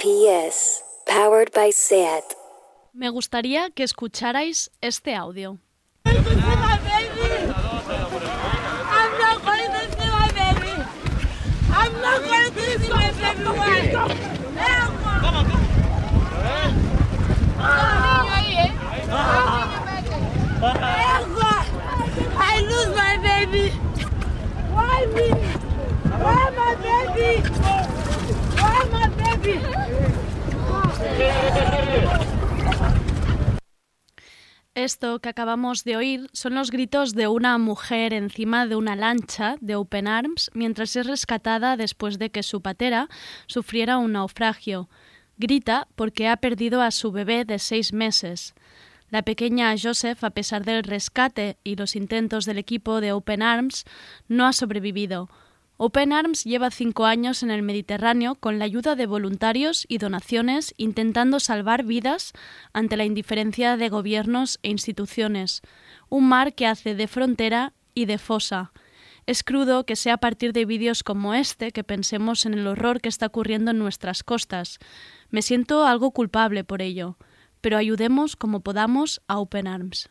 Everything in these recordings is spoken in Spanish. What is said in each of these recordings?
PS, powered by SAT. Me gustaría que escucharais este audio. I lose my baby. Why me? Why my baby? Esto que acabamos de oír son los gritos de una mujer encima de una lancha de Open Arms mientras es rescatada después de que su patera sufriera un naufragio. Grita porque ha perdido a su bebé de seis meses. La pequeña Joseph, a pesar del rescate y los intentos del equipo de Open Arms, no ha sobrevivido. Open Arms lleva cinco años en el Mediterráneo con la ayuda de voluntarios y donaciones intentando salvar vidas ante la indiferencia de gobiernos e instituciones. Un mar que hace de frontera y de fosa. Es crudo que sea a partir de vídeos como este que pensemos en el horror que está ocurriendo en nuestras costas. Me siento algo culpable por ello, pero ayudemos como podamos a Open Arms.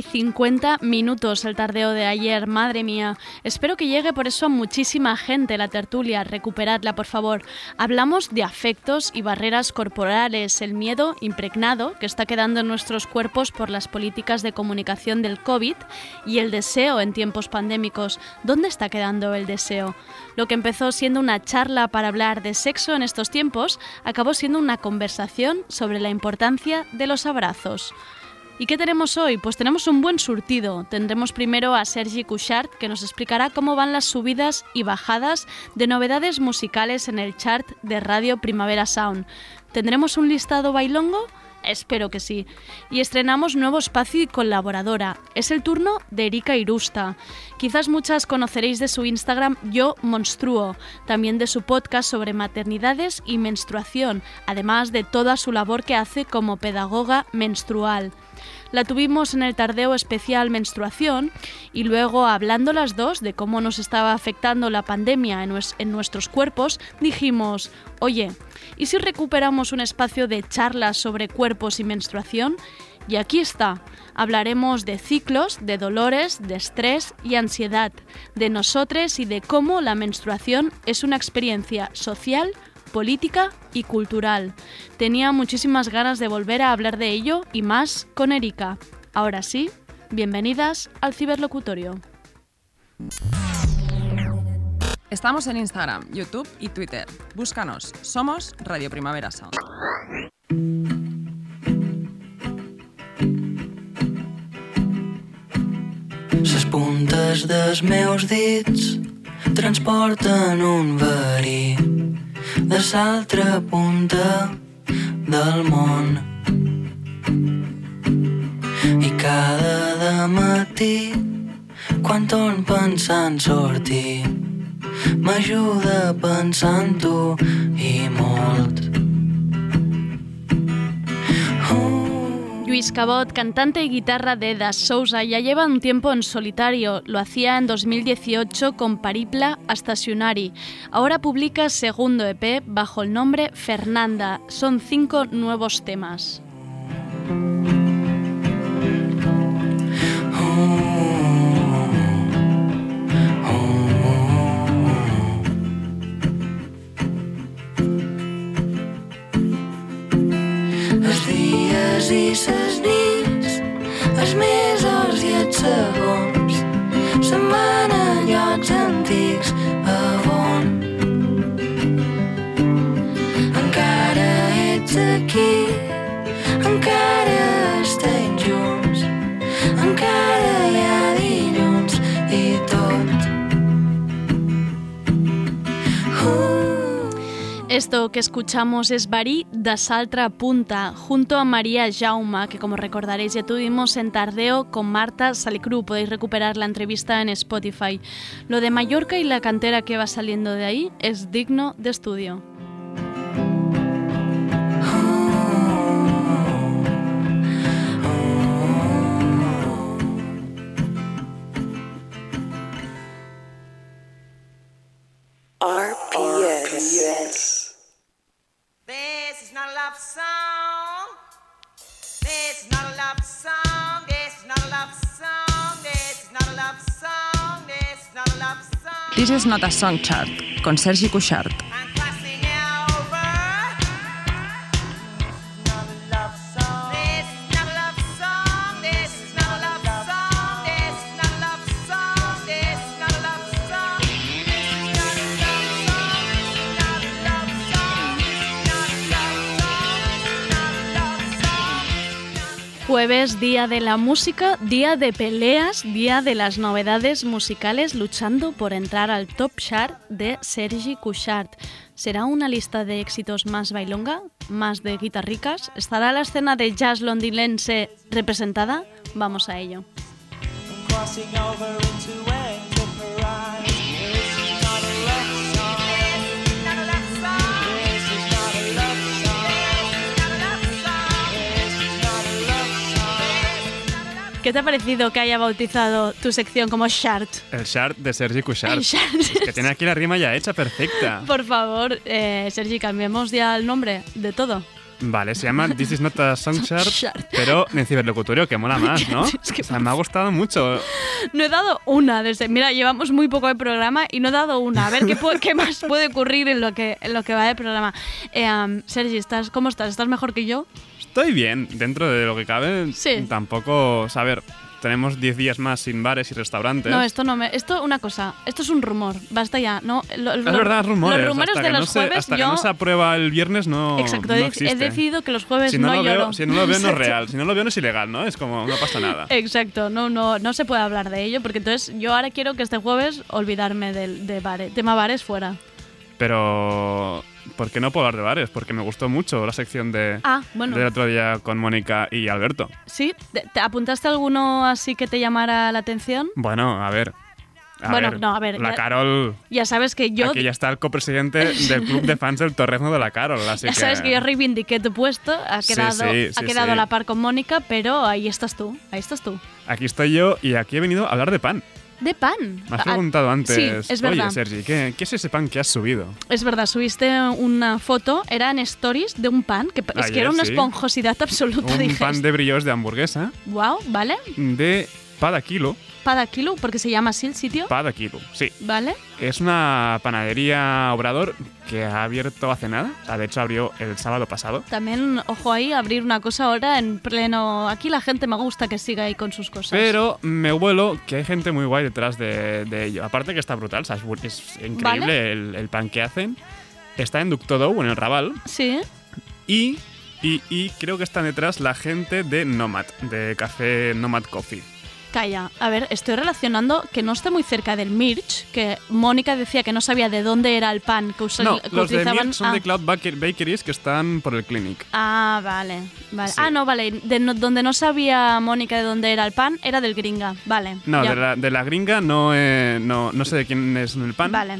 Y 50 minutos el tardeo de ayer, madre mía. Espero que llegue por eso a muchísima gente la tertulia. Recuperadla, por favor. Hablamos de afectos y barreras corporales, el miedo impregnado que está quedando en nuestros cuerpos por las políticas de comunicación del COVID y el deseo en tiempos pandémicos. ¿Dónde está quedando el deseo? Lo que empezó siendo una charla para hablar de sexo en estos tiempos acabó siendo una conversación sobre la importancia de los abrazos. ¿Y qué tenemos hoy? Pues tenemos un buen surtido. Tendremos primero a Sergi Couchard, que nos explicará cómo van las subidas y bajadas de novedades musicales en el chart de Radio Primavera Sound. ¿Tendremos un listado bailongo? Espero que sí. Y estrenamos nuevo espacio y colaboradora. Es el turno de Erika Irusta. Quizás muchas conoceréis de su Instagram Yo Monstruo, también de su podcast sobre maternidades y menstruación, además de toda su labor que hace como pedagoga menstrual. La tuvimos en el tardeo especial menstruación y luego hablando las dos de cómo nos estaba afectando la pandemia en, nues- en nuestros cuerpos, dijimos, oye, ¿y si recuperamos un espacio de charlas sobre cuerpos y menstruación? Y aquí está. Hablaremos de ciclos, de dolores, de estrés y ansiedad, de nosotros y de cómo la menstruación es una experiencia social, política y cultural. Tenía muchísimas ganas de volver a hablar de ello y más con Erika. Ahora sí, bienvenidas al ciberlocutorio. Estamos en Instagram, YouTube y Twitter. Búscanos. Somos Radio Primavera Sound. Les puntes dels meus dits transporten un verí de l'altra punta del món. I cada matí, quan torn pensant sortir, m'ajuda en tu i molt. Luis Cabot, cantante y guitarra de Das Sousa, ya lleva un tiempo en solitario. Lo hacía en 2018 con Paripla hasta Sionari. Ahora publica segundo EP bajo el nombre Fernanda. Son cinco nuevos temas. Esto que escuchamos es Barí da Saltra Punta, junto a María Jauma, que como recordaréis ya tuvimos en Tardeo con Marta Salicru. Podéis recuperar la entrevista en Spotify. Lo de Mallorca y la cantera que va saliendo de ahí es digno de estudio. RPS. Not a love song. This is not a love song. This is not a love song. This is not a love song. This is not a love song. This is not a song chart, con Sergi Cuixart. Jueves, día de la música, día de peleas, día de las novedades musicales luchando por entrar al top chart de Sergi Cuixart. ¿Será una lista de éxitos más bailonga? ¿Más de guitarricas? ¿Estará la escena de jazz londinense representada? Vamos a ello. ¿Qué te ha parecido que haya bautizado tu sección como Chart? El chart de Sergi. Es que tiene aquí la rima ya hecha, perfecta. Por favor, eh, Sergi, cambiemos ya el nombre de todo. Vale, se llama This is not a song chart, pero en ciberlocutorio, que mola más, ¿no? Es que o sea, me ha gustado mucho. No he dado una desde. Mira, llevamos muy poco de programa y no he dado una. A ver qué, qué más puede ocurrir en lo que, en lo que va de programa. Eh, Sergi, ¿estás, ¿cómo estás? ¿Estás mejor que yo? Estoy bien, dentro de lo que cabe. Sí. Tampoco, o sea, a ver, tenemos 10 días más sin bares y restaurantes. No, esto no me. Esto, una cosa. Esto es un rumor. Basta ya. No, lo- es verdad, rumores. Los rumores hasta de que los no se, jueves hasta yo. que no se aprueba el viernes no, Exacto, no he- decidido que los jueves si no, no, lo lloro. veo, si no lo veo no es real, si no lo veo no es ilegal, ¿no? Es como, no pasa nada. Exacto, no, no, no se puede hablar de ello porque entonces yo ahora quiero que este jueves olvidarme del de bares, tema bares fuera. Pero, ¿por qué no puedo hablar de bares? Porque me gustó mucho la sección de, Ah, bueno. del otro día con Mónica y Alberto. ¿Sí? ¿Te, te apuntaste alguno así que te llamara la atención? Bueno, a ver. A Bueno, ver, no, a ver, La ya- Carol. Ya sabes que yo Aquí ya está el copresidente del club de fans del Torrezno de la Carol. Así Ya sabes que yo reivindiqué tu puesto, ha quedado, sí, ha sí, quedado a la par con Mónica, pero ahí estás tú, ahí estás tú. Aquí estoy yo y aquí he venido a hablar de pan. De pan. Me has Ah, preguntado antes. Sí, es verdad. Oye, Sergi, ¿qué, qué es ese pan que has subido? Es verdad, subiste una foto, era en stories de un pan, que es que era una esponjosidad absoluta. Un dije, pan de brillos de hamburguesa Wow, ¿vale? de Pada Kilo. Pada kilo, porque se llama así el sitio. Pada Kilo, sí. ¿Vale? Es una panadería Obrador que ha abierto hace nada. O sea, de hecho abrió el sábado pasado. También, ojo ahí, abrir una cosa ahora en pleno... Aquí la gente me gusta que siga ahí con sus cosas. Pero me huelo que hay gente muy guay detrás de, de ello. Aparte que está brutal, o sea, es, increíble Vale. el, el pan que hacen. Está en Ductodow, en el Raval. Sí, Y, y, y creo que están detrás la gente de Nomad, de café Nomad Coffee. Calla. A ver, estoy relacionando que no está muy cerca del Mirch, que Mónica decía que no sabía de dónde era el pan que, usa- No, que los de utilizaban. Milk son ah. de Cloud Baker- Bakeries que están por el Clinic. Ah, vale, vale. Sí. Ah, no, vale. De no- donde no sabía Mónica de dónde era el pan, era del gringa. Vale. No, de la, de la gringa no, eh, no, no sé de quién es el pan. Vale.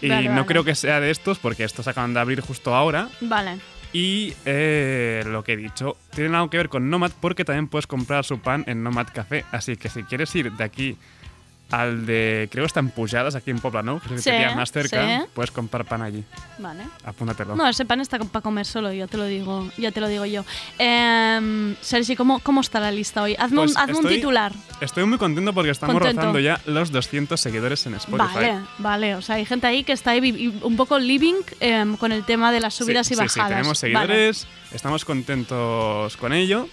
Y Vale, no vale. creo que sea de estos porque estos acaban de abrir justo ahora. Vale. Y eh, lo que he dicho, tiene algo que ver con Nomad porque también puedes comprar su pan en Nomad Café. Así que si quieres ir de aquí al de, creo que están Pujadas aquí en Pobla, ¿no? Que es el que Sí, te pilla más cerca, sí. puedes comprar pan allí. Vale. Apúntatelo. No, ese pan está para comer solo, ya te lo digo, ya te lo digo yo. Eh, Sergi, ¿cómo, ¿cómo está la lista hoy? Hazme, Pues un, hazme un titular. Estoy muy contento porque estamos Contento. rozando ya los 200 seguidores en Spotify. Vale, vale. O sea, hay gente ahí que está ahí un poco living eh, con el tema de las subidas sí, y bajadas. Sí, tenemos Vale. seguidores, estamos contentos con ello.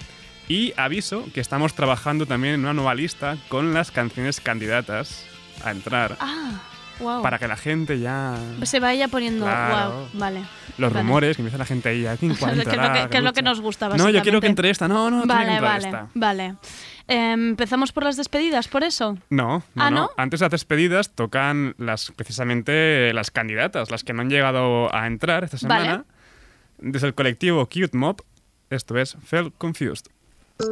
Y aviso que estamos trabajando también en una nueva lista con las canciones candidatas a entrar. Ah, Wow. para que la gente ya... Se vaya poniendo. Claro. Wow, vale. Los Vale. rumores, que empieza la gente ahí, ¿a quién cuál Que es lo que- que es lo que nos gusta, No, yo quiero que entre esta. No, no, tiene que Vale, vale, esta. vale. Em, Empezamos por las despedidas, por eso. No, no, Ah, no. ¿no? Antes de las despedidas tocan las precisamente las candidatas, las que no han llegado a entrar esta Vale. semana. Desde el colectivo Cute Mob, esto es Felt Confused. Like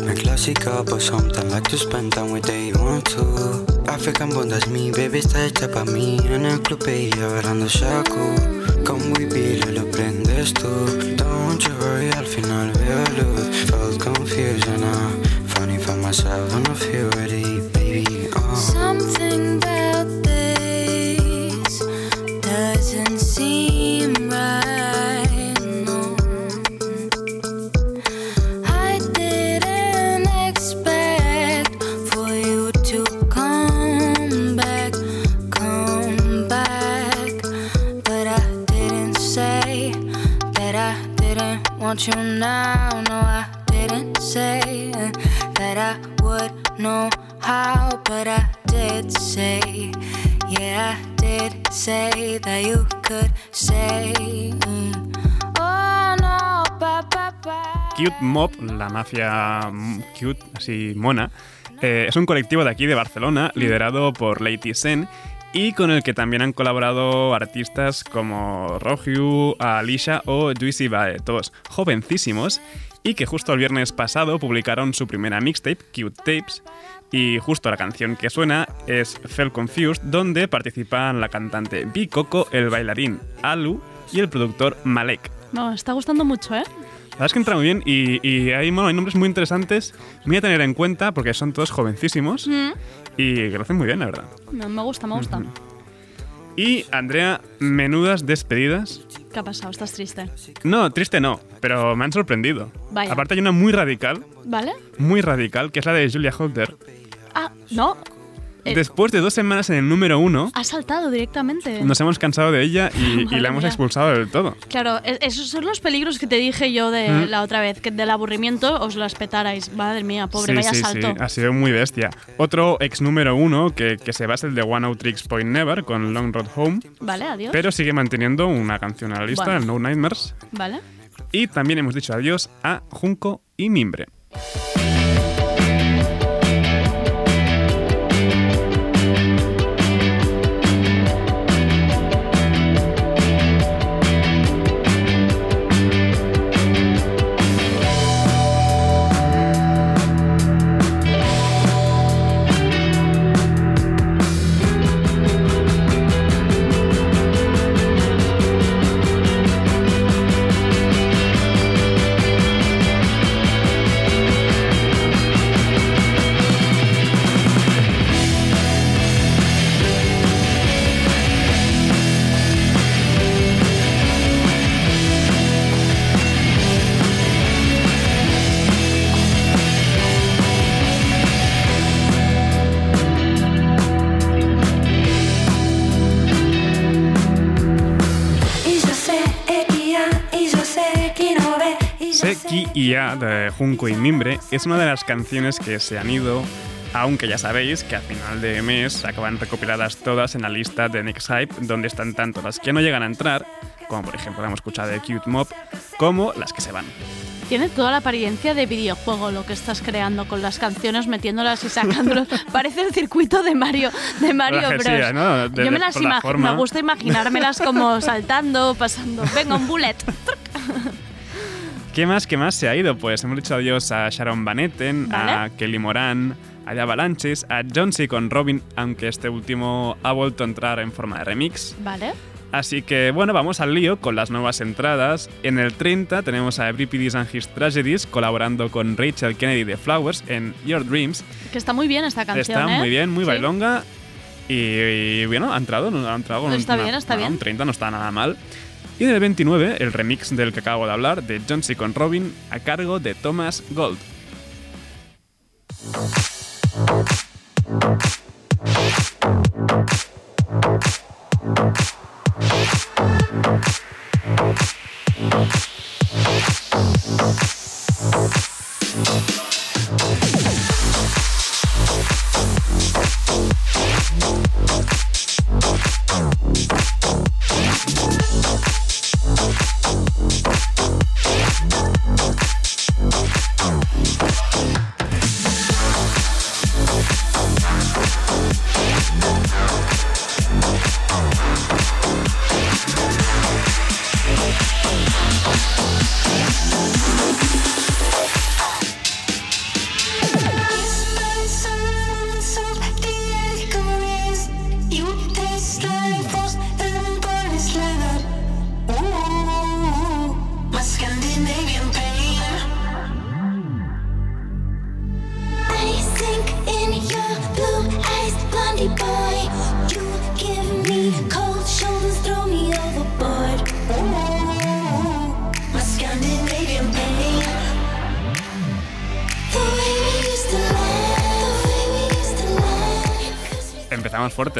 my clásica, but sometimes like to spend time with they want to. African bond, that's me, baby, está hecha pa' mí. En el club ella bailando shaku. Come we be, lo prendes tú. Don't you worry, al final veo luz. Felt confused and ah. I finally found myself I feel ready, Cute Mob, la mafia cute, así mona, eh, es un colectivo de aquí de Barcelona, liderado por Lady Sen, y con el que también han colaborado artistas como Rohyu, Alicia o Juicy Bae, todos jovencísimos, y que justo el viernes pasado publicaron su primera mixtape, Cute Tapes, y justo la canción que suena es Felt Confused, donde participan la cantante B. Coco, el bailarín Alu y el productor Malek. No, está gustando mucho, ¿eh? La verdad es que entra muy bien y, y hay, bueno, hay nombres muy interesantes, muy a tener en cuenta porque son todos jovencísimos Mm, y que lo hacen muy bien, la verdad. me me gusta, me gusta. Y Andrea, menudas despedidas. ¿Qué ha pasado? ¿Estás triste? No, triste no, pero me han sorprendido. Vaya. Aparte hay una muy radical, ¿Vale? muy radical, que es la de Julia Holter. Ah, no. Eh, Después de dos semanas en el número uno, Ha saltado directamente. nos hemos cansado de ella y, y la hemos expulsado del todo. Claro, e- esos son los peligros que te dije yo de Mm. la otra vez, que del aburrimiento os las petarais. Madre mía, pobre, sí, vaya sí, salto. sí, ha sido muy bestia. Otro ex número uno que, que se es el de One Out Tricks Point Never con Long Road Home, Vale, adiós. pero sigue manteniendo una canción a la lista, Bueno. el No Nightmares. Vale. Y también hemos dicho adiós a Junco y Mimbre. Seki y A de Junco y Mimbre es una de las canciones que se han ido, aunque ya sabéis que a final de mes acaban recopiladas todas en la lista de Next Hype, donde están tanto las que no llegan a entrar, como por ejemplo la hemos escuchado de Cute Mob, como las que se van. Tiene toda la apariencia de videojuego lo que estás creando con las canciones, metiéndolas y sacándolas. Parece el circuito de Mario, de Mario Bros. ¿no? De- Yo me las por la imag- forma. me gusta imaginármelas como saltando, pasando. Venga, un bullet. ¿Qué más, qué más se ha ido? Pues hemos dicho adiós a Sharon Van Etten, a. Kelly Moran, a The Avalanches, a Johnsy con Robin, aunque este último ha vuelto a entrar en forma de remix. Vale. Así que bueno, vamos al lío con las nuevas entradas. En el 30 tenemos a Euripides and His Tragedies colaborando con Rachel Kennedy de Flowers en Your Dreams. Que está muy bien esta canción, Está ¿eh? muy bien, muy Sí. bailonga. Y, y, bueno, ha entrado, no ha entrado Está una- bien, está bueno, bien. Un 30 no está nada mal. Y en el 29, el remix del que acabo de hablar, de Johnsy con Robin, a cargo de Thomas Gold.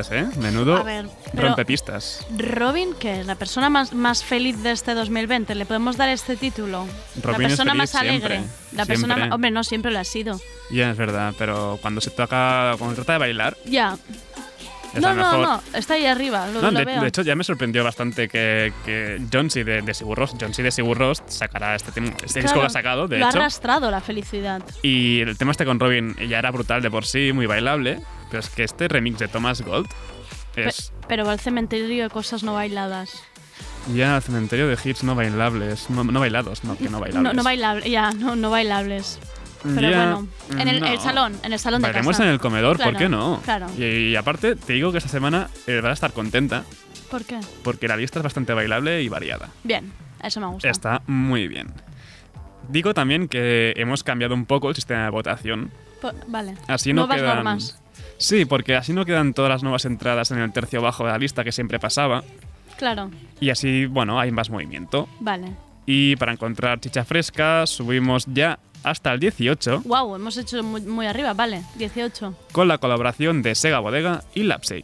Fuertes, ¿eh? Menudo ver, rompepistas. Robin, que es la persona más, más feliz de este 2020, ¿le podemos dar este título? la Robin es persona más alegre. siempre, La persona siempre. Hombre, no siempre lo ha sido. Ya, es verdad, pero cuando se toca, cuando se trata de bailar, Ya. es No, la no, no, está ahí arriba, lo, No, lo de, veo. de hecho, ya me sorprendió bastante que, que Johnsy de, de Sigur Rós, Johnsy de Sigur sacará este, tema- este disco Claro, que ha sacado, de lo ha hecho. arrastrado la felicidad. Y el tema este con Robin ya era brutal de por sí, muy bailable, pero es que este remix de Thomas Gold Pe- es pero al cementerio de cosas no bailadas. ya el cementerio de hits no bailables, no, no bailados, no, que no bailables. No, no bailables, ya, no, no bailables. Pero Ya, bueno, en el, no. el salón, en el salón de Bailaremos casa. en el comedor, ¿por qué no? claro. Y, y aparte, te digo que esta semana eh, vas a estar contenta ¿Por qué? porque la lista es bastante bailable y variada. Bien, eso me gusta. Está muy bien. Digo también que hemos cambiado un poco el sistema de votación. Vale. Así no Nuevas quedan. normas. Sí, porque así no quedan todas las nuevas entradas en el tercio bajo de la lista que siempre pasaba. Claro, Y así, bueno, hay más movimiento. vale. Y para encontrar chicha fresca, subimos ya hasta el 18 Wow, hemos hecho muy, muy arriba, vale. 18. con la colaboración de Sega Bodega y Lapsey.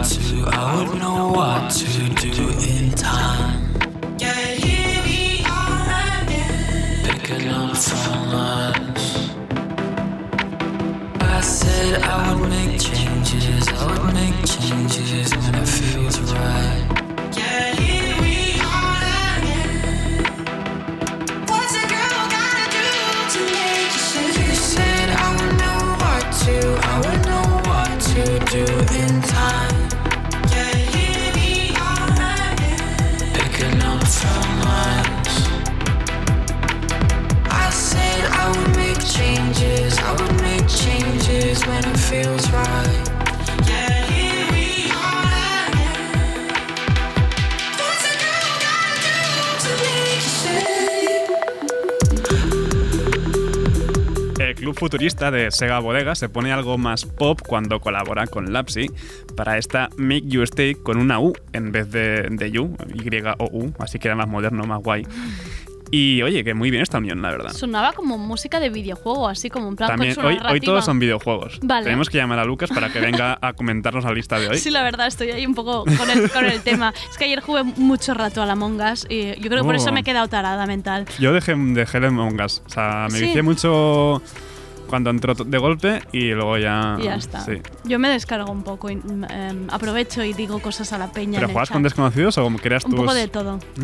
What to, I would know what to do in time. Yeah, here we are again. Picking up from. I said I would make changes, I would make changes when it feels right. Yeah, here we El club futurista de Sega Bodega se pone algo más pop cuando colabora con Lapsy para esta Make You Stay con una U en vez de, de You, Y-O-U, así que era más moderno, más guay. Y oye, que muy bien esta unión, la verdad. Sonaba como música de videojuego, así como en plan También, con su hoy, todos son videojuegos. Vale. Tenemos que llamar a Lucas para que venga a comentarnos la lista de hoy. Sí, la verdad, estoy ahí un poco con el, con el tema. Es que ayer jugué mucho rato a la Mongas y yo creo que por Oh. eso me he quedado tarada mental. Yo dejé, dejé el Among Us. O sea, me Sí. vicié mucho cuando entró de golpe y luego ya. Y ya está. Ah, Sí. Yo me descargo un poco, y, em, aprovecho y digo cosas a la peña. ¿Pero chat. con desconocidos o como creas Un tus.? poco de todo. Mm.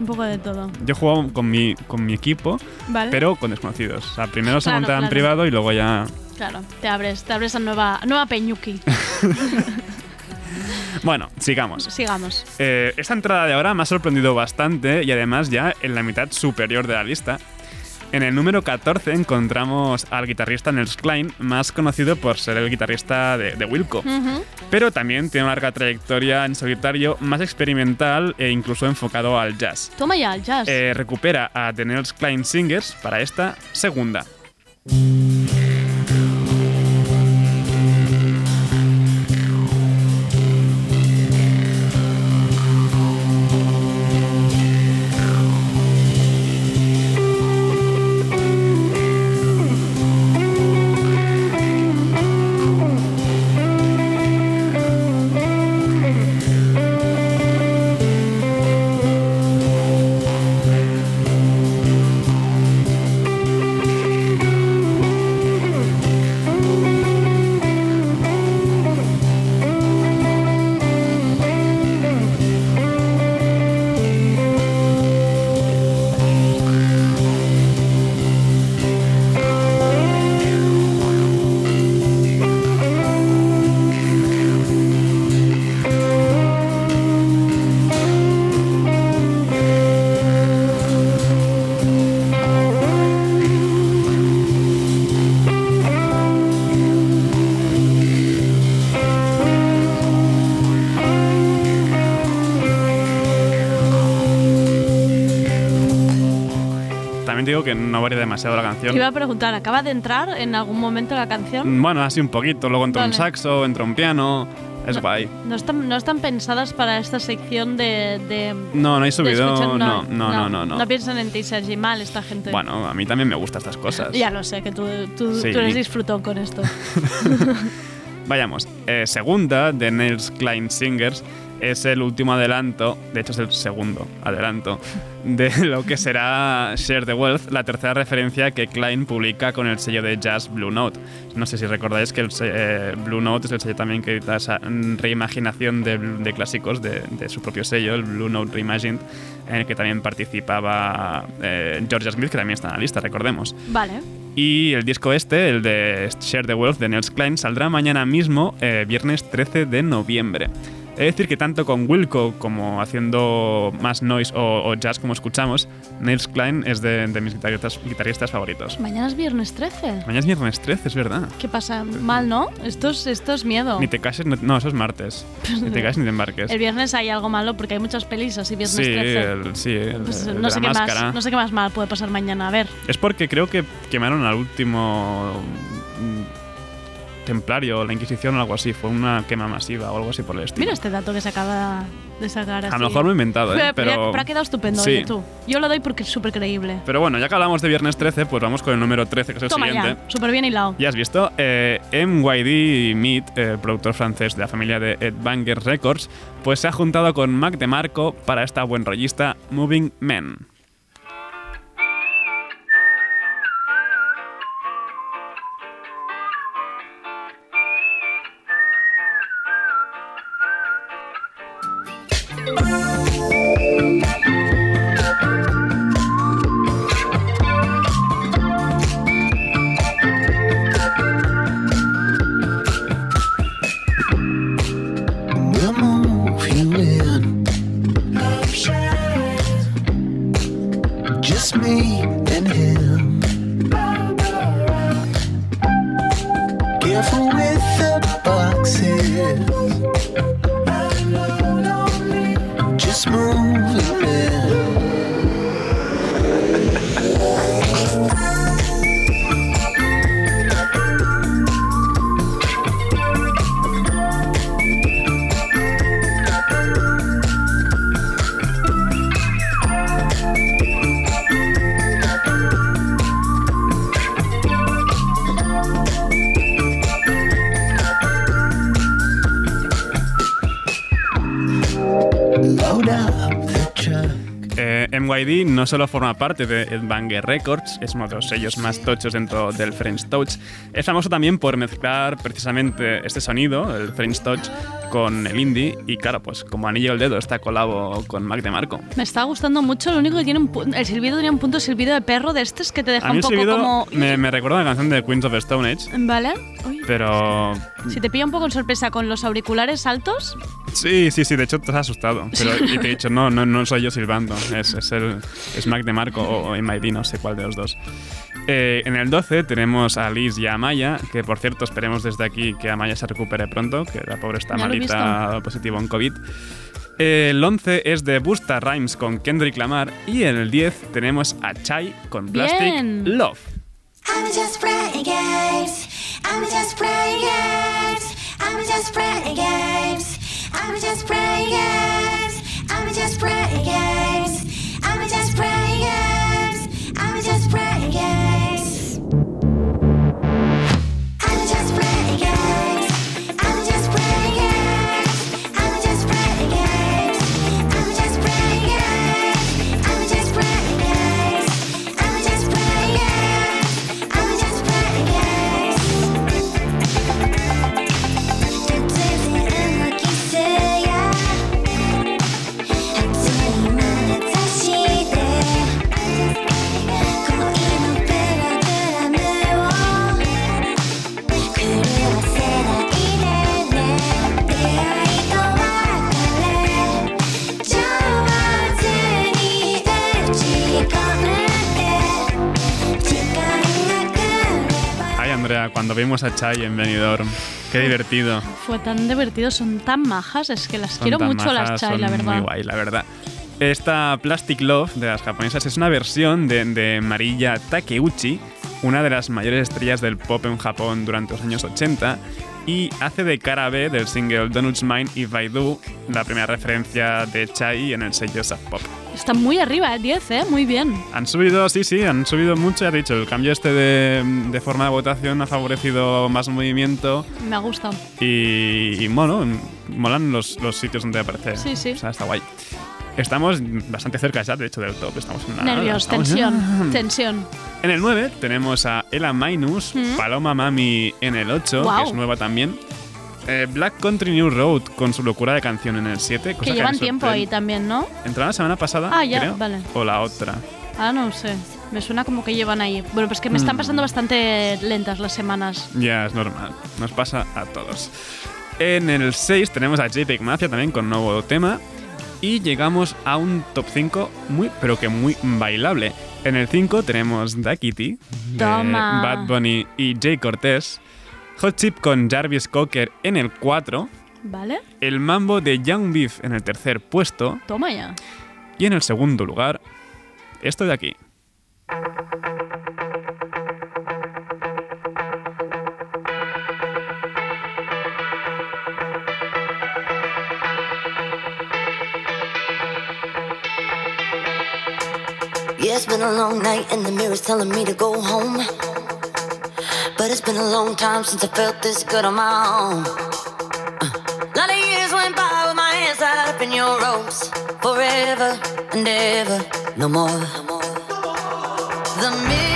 Un poco de todo. Yo he jugado con mi, con mi equipo, ¿Vale? pero con desconocidos. O sea, primero se Claro, monta en privado y luego ya. Claro, te abres, te abres a nueva, nueva Peñuki. Bueno, sigamos. Sigamos. Eh, esta entrada de ahora me ha sorprendido bastante y además ya en la mitad superior de la lista. En el número 14 encontramos al guitarrista Nels Klein, más conocido por ser el guitarrista de, de Wilco. Pero también tiene una larga trayectoria en solitario, más experimental e incluso enfocado al jazz. Toma ya, el jazz. Eh, recupera a The Nels Klein Singers para esta segunda. Te canción. iba a preguntar, ¿acaba de entrar en algún momento la canción? Bueno, así un poquito. Luego entra un Vale. saxo, entra un piano. Es guay. No están, no están pensadas para esta sección de... de No, no hay subido. escuchar- No, no, no, no. no. No piensan en ti, Sergi, mal esta gente. Bueno, a mí también me gustan estas cosas. Ya lo sé, que tú, tú, Sí. tú eres disfrutón con esto. Vayamos. Eh, segunda de Nels Klein Singers es el último adelanto, de hecho es el segundo adelanto, de lo que será Share the Wealth, la tercera referencia que Klein publica con el sello de jazz Blue Note. No sé si recordáis que el eh, Blue Note es el sello también que edita esa reimaginación de, de clásicos de, de su propio sello, el Blue Note Reimagined, en el que también participaba eh, Georgia Smith, que también está en la lista, recordemos. Vale. Y el disco este, el de Share the Wealth de Nels Klein, saldrá mañana mismo, eh, viernes 13 de noviembre. Es decir, que tanto con Wilco como haciendo más noise o, o jazz como escuchamos, Nels Klein es de, de mis guitarristas, guitarristas favoritos. Mañana es viernes 13. Mañana es viernes 13, es verdad. ¿Qué pasa? Mal, ¿no? Esto es, esto es miedo. Ni te cases, no, no, eso es martes. Ni te cases ni te embarques. El viernes hay algo malo porque hay muchas pelis así viernes Sí, 13. el, sí, el- Pues el no, sé qué más, no sé qué más mal puede pasar mañana. A ver, Es porque creo que quemaron al último mm, templario, la Inquisición o algo así. Fue una quema masiva o algo así por el estilo. mira este dato que se acaba de sacar así. A lo mejor me he inventado, ¿eh? Pero, pero... pero ha quedado estupendo, Sí. oye, tú. Yo lo doy porque es súper creíble. Pero bueno, ya que hablamos de viernes 13, pues vamos con el número 13, que es el Toma siguiente. ya, súper bien hilado. Ya has visto, eh, MYD Mead, el productor francés de la familia de Ed Banger Records, pues se ha juntado con Mac DeMarco para esta buen rollista Moving Men. No solo forma parte de Ed Banger Records, es uno de los sellos más tochos dentro del French Touch. Es famoso también por mezclar precisamente este sonido, el French Touch, con el indie. Y claro, pues como anillo al dedo está colabo con Mac DeMarco. Me está gustando mucho, lo único que tiene un el silbido tiene un punto de silbido de perro de estos que te deja A mí un poco silbido como... me, me recuerda a la canción de Queens of Stone Age, ¿Vale? Uy. pero... Si te pilla un poco en sorpresa con los auriculares altos, Sí, sí, sí, de hecho te has asustado. Pero y te he dicho, no, no, no soy yo silbando, es, es el es Mac DeMarco o, o MID, no sé cuál de los dos. Eh, en el 12 tenemos a Liz y a Amaya, que por cierto esperemos desde aquí que Amaya se recupere pronto, que la pobre está malita, positivo en COVID. El 11 es de Busta Rhymes con Kendrick Lamar y en el 10 tenemos a Chai con Plastic Bien. Love. I'm just playing games. I'm just playing games. I'm just playing games. I'm just playing games. I'm just playing games. Cuando vimos a Chai en Benidorm, qué divertido. fue tan divertido, son tan majas, es que las Son quiero mucho majas, las chai, son la verdad. Muy guay, la verdad. Esta Plastic Love de las japonesas es una versión de, de Marilla Takeuchi, una de las mayores estrellas del pop en Japón durante los años 80, y hace de cara B del single Donuts Mine If I Do, la primera referencia de Chai en el sello Sub Pop. Está muy arriba, ¿eh? 10, ¿eh? Muy bien. Han subido, sí, sí, han subido mucho, he dicho, el cambio este de, de forma de votación ha favorecido más movimiento Me ha gustado. y, y, bueno, molan los, los sitios donde aparece. Sí, sí. O sea, está guay. Estamos bastante cerca ya, de hecho, del top. Estamos en una, Nervios, estamos- tensión, tensión. En el 9 tenemos a Ella Minus, Mm. Paloma Mami en el 8, Guau. que es nueva también. Eh, Black Country New Road con su locura de canción en el 7. cosa Que llevan tiempo ahí también, ¿no? Entró la semana pasada, Ah, ya, creo, vale. O la otra. Ah, no sé. Me suena como que llevan ahí. Bueno, pues que me Mm. están pasando bastante lentas las semanas. Ya, es normal. Nos pasa a todos. En el 6 tenemos a JPEG Mafia también con nuevo tema. Y llegamos a un top 5 muy, pero que muy bailable. En el 5 tenemos Da Kitty, de Toma. Bad Bunny y Jay Cortez. Hot Chip con Jarvis Cocker en el 4. ¿Vale? El Mambo de Young Beef en el tercer puesto. Toma ya. Y en el segundo lugar, esto de aquí. Yeah, it's been a long night and the mirror's telling me to go home. But it's been a long time since I felt this good on my own. Uh, lot of years went by with my hands tied up in your ropes. Forever and ever, no more. The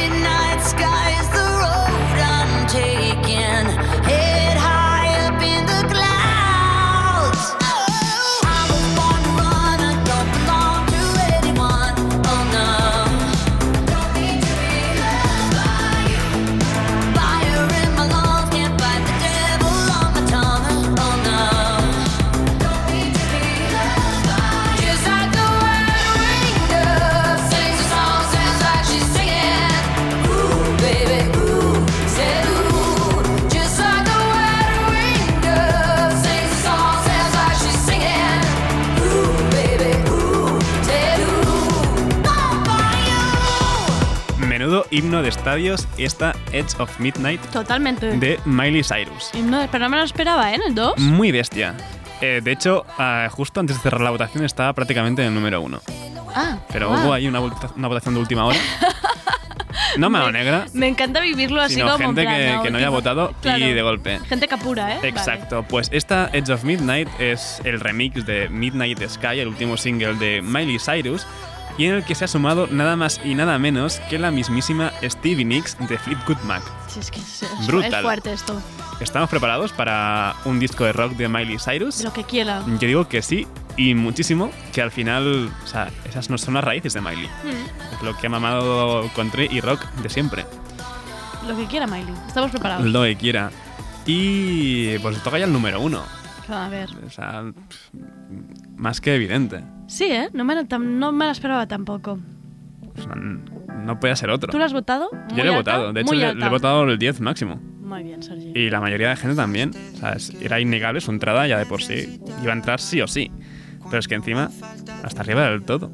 himno de estadios, esta Edge of Midnight Totalmente. de Miley Cyrus. Y no, pero no me lo esperaba, ¿eh? En el 2. Muy bestia. Eh, de hecho, ah, justo antes de cerrar la votación estaba prácticamente en el número uno. Ah, Pero guau. hubo ahí una, vota- una votación de última hora. No me negra, Me encanta vivirlo así sino como en gente plan, que, ¿no? que no haya votado Claro. y de golpe. Gente capura, ¿eh? Exacto, pues esta Edge of Midnight es el remix de Midnight Sky, el último single de Miley Cyrus, y en el que se ha sumado nada más y nada menos que la mismísima Stevie Nicks de Fleetwood Mac. Sí, es que es, es- Brutal. es fuerte esto. ¿Estamos preparados para un disco de rock de Miley Cyrus? Lo que quiera. Yo digo que sí, y muchísimo, que al final, o sea, esas no son las raíces de Miley. Mm, Es lo que ha mamado country y rock de siempre. Lo que quiera, Miley. Estamos preparados. Lo que quiera. Y pues toca ya el número uno. A ver. O sea, más que evidente. Sí, ¿eh? No me, la, tam- no me la esperaba tampoco. O sea, n- no puede ser otro. ¿Tú lo has votado? Yo Muy le he alta, votado. De hecho, le, he votado el 10 máximo. Muy bien, Sergi. Y la mayoría de gente también. O sea, era innegable su entrada ya de por sí. Iba a entrar sí o sí. Pero es que encima, hasta arriba del todo.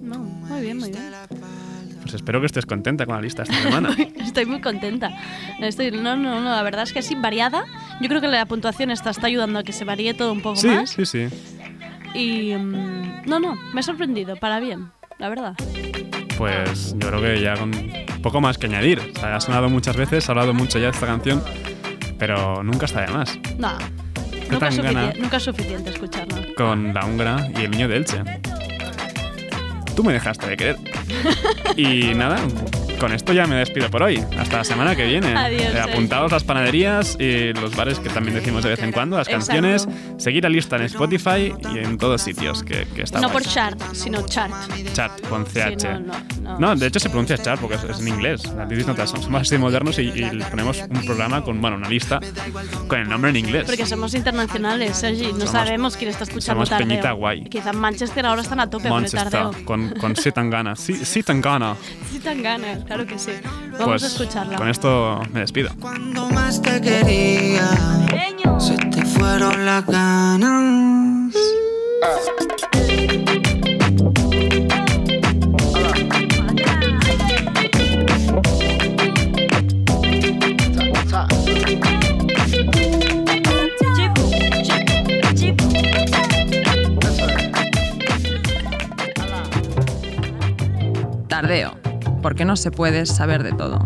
No, muy bien, muy bien. Pues espero que estés contenta con la lista esta semana. Estoy muy contenta. Estoy, no, no, no, la verdad es que sí, variada. Yo creo que la puntuación esta está ayudando a que se varíe todo un poco sí, más. sí, sí. Y. mm, no, no, me ha sorprendido, para bien, la verdad. Pues yo creo que ya con poco más que añadir. O sea, ha sonado muchas veces, ha hablado mucho ya de esta canción, pero nunca está de más. No, sufici- nunca es suficiente escucharla. Con la húngara y el niño de Elche. Tú me dejaste de querer. y nada, con esto ya me despido por hoy. Hasta la semana que viene. Adiós, Eh, apuntaos las panaderías y los bares que también decimos de vez en cuando, las Exacto. canciones. Seguir la lista en Spotify y en todos sitios, que, que está no por chart, sino chart. Chat, con CH. Sí, no, no, no. No, de hecho se pronuncia chat porque es, es en inglés. Las Notas somos así modernos y, y le ponemos un programa con, bueno, una lista con el nombre en inglés. Porque somos internacionales, Sergi. No Somos- sabemos quién está escuchando somos tardeo. peñita guay. Quizá Manchester ahora están a tope Manchester, con el tardeo. con, con Si Tangana. Sí, sí Tangana. claro que sí. Vamos pues, a escucharla. Con esto me despido. Cuando más te quería, se te fueron las ganas. Tardeo porque no se puede saber de todo.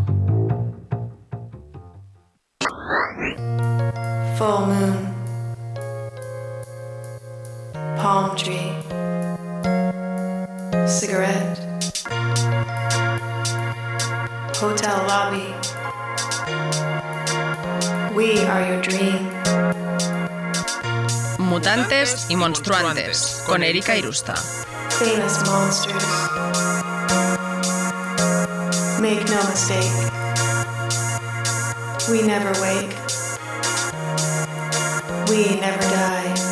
Full moon. Palm tree. Cigarette. Hotel lobby. We are your dream. Mutantes y monstruantes, con Erika Irusta. Famous monsters. Make no mistake. We never wake. We never die.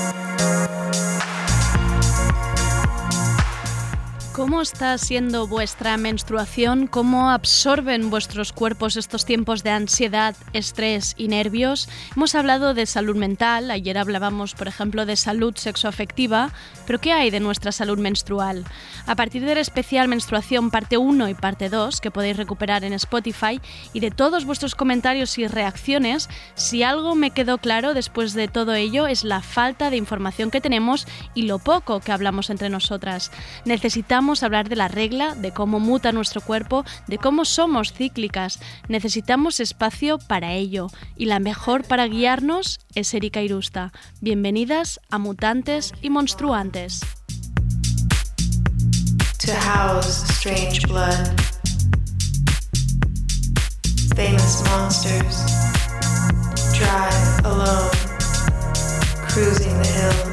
¿Cómo está siendo vuestra menstruación? ¿Cómo absorben vuestros cuerpos estos tiempos de ansiedad, estrés y nervios? Hemos hablado de salud mental, ayer hablábamos, por ejemplo, de salud sexoafectiva, pero ¿qué hay de nuestra salud menstrual? A partir del especial Menstruación parte 1 y parte 2, que podéis recuperar en Spotify, y de todos vuestros comentarios y reacciones, si algo me quedó claro después de todo ello es la falta de información que tenemos y lo poco que hablamos entre nosotras. Necesitamos hablar de la regla, de cómo muta nuestro cuerpo, de cómo somos cíclicas. Necesitamos espacio para ello y la mejor para guiarnos es Erika Irusta. Bienvenidas a Mutantes y Monstruantes. To house strange blood. Famous monsters. Drive alone. Cruising the hills.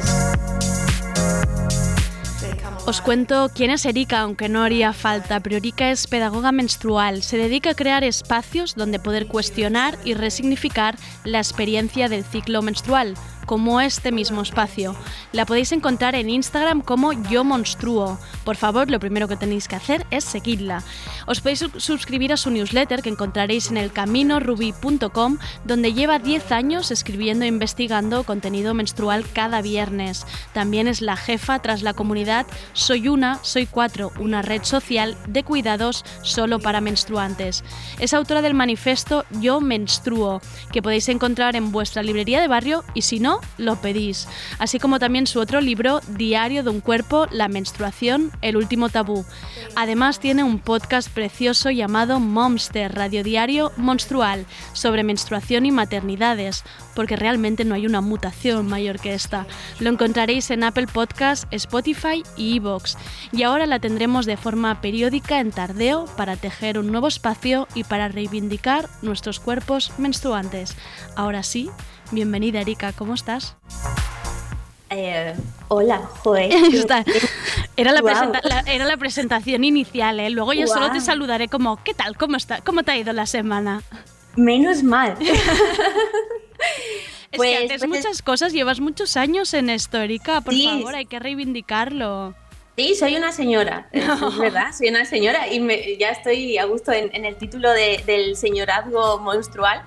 Os cuento quién es Erika, aunque no haría falta, pero Erika es pedagoga menstrual. Se dedica a crear espacios donde poder cuestionar y resignificar la experiencia del ciclo menstrual, como este mismo espacio. La podéis encontrar en Instagram como Yo Monstruo. Por favor, lo primero que tenéis que hacer es seguirla. Os podéis su- suscribir a su newsletter que encontraréis en elcaminoruby.com, donde lleva 10 años escribiendo e investigando contenido menstrual cada viernes. También es la jefa tras la comunidad Soy Una, Soy Cuatro, una red social de cuidados solo para menstruantes. Es autora del manifiesto Yo Menstruo, que podéis encontrar en vuestra librería de barrio y si no, lo pedís. Así como también su otro libro, Diario de un cuerpo, la menstruación, el último tabú. Además tiene un podcast precioso llamado Momster, Radio Diario Monstrual, sobre menstruación y maternidades, porque realmente no hay una mutación mayor que esta. Lo encontraréis en Apple Podcast, Spotify y Evox. Y ahora la tendremos de forma periódica en Tardeo para tejer un nuevo espacio y para reivindicar nuestros cuerpos menstruantes. Ahora sí, bienvenida Erika, ¿cómo estás? Eh, hola, joder. Era la, era la presentación inicial, ¿eh? Luego ya solo te saludaré como, ¿qué tal? ¿Cómo, está? ¿Cómo te ha ido la semana? Menos mal. Es Pues- que haces pues es- muchas cosas, llevas muchos años en esto, Erika, por Sí. favor, hay que reivindicarlo. Sí, soy una señora, es, es verdad, soy una señora y me- ya estoy a gusto en, en el título de- del señorazgo monstrual.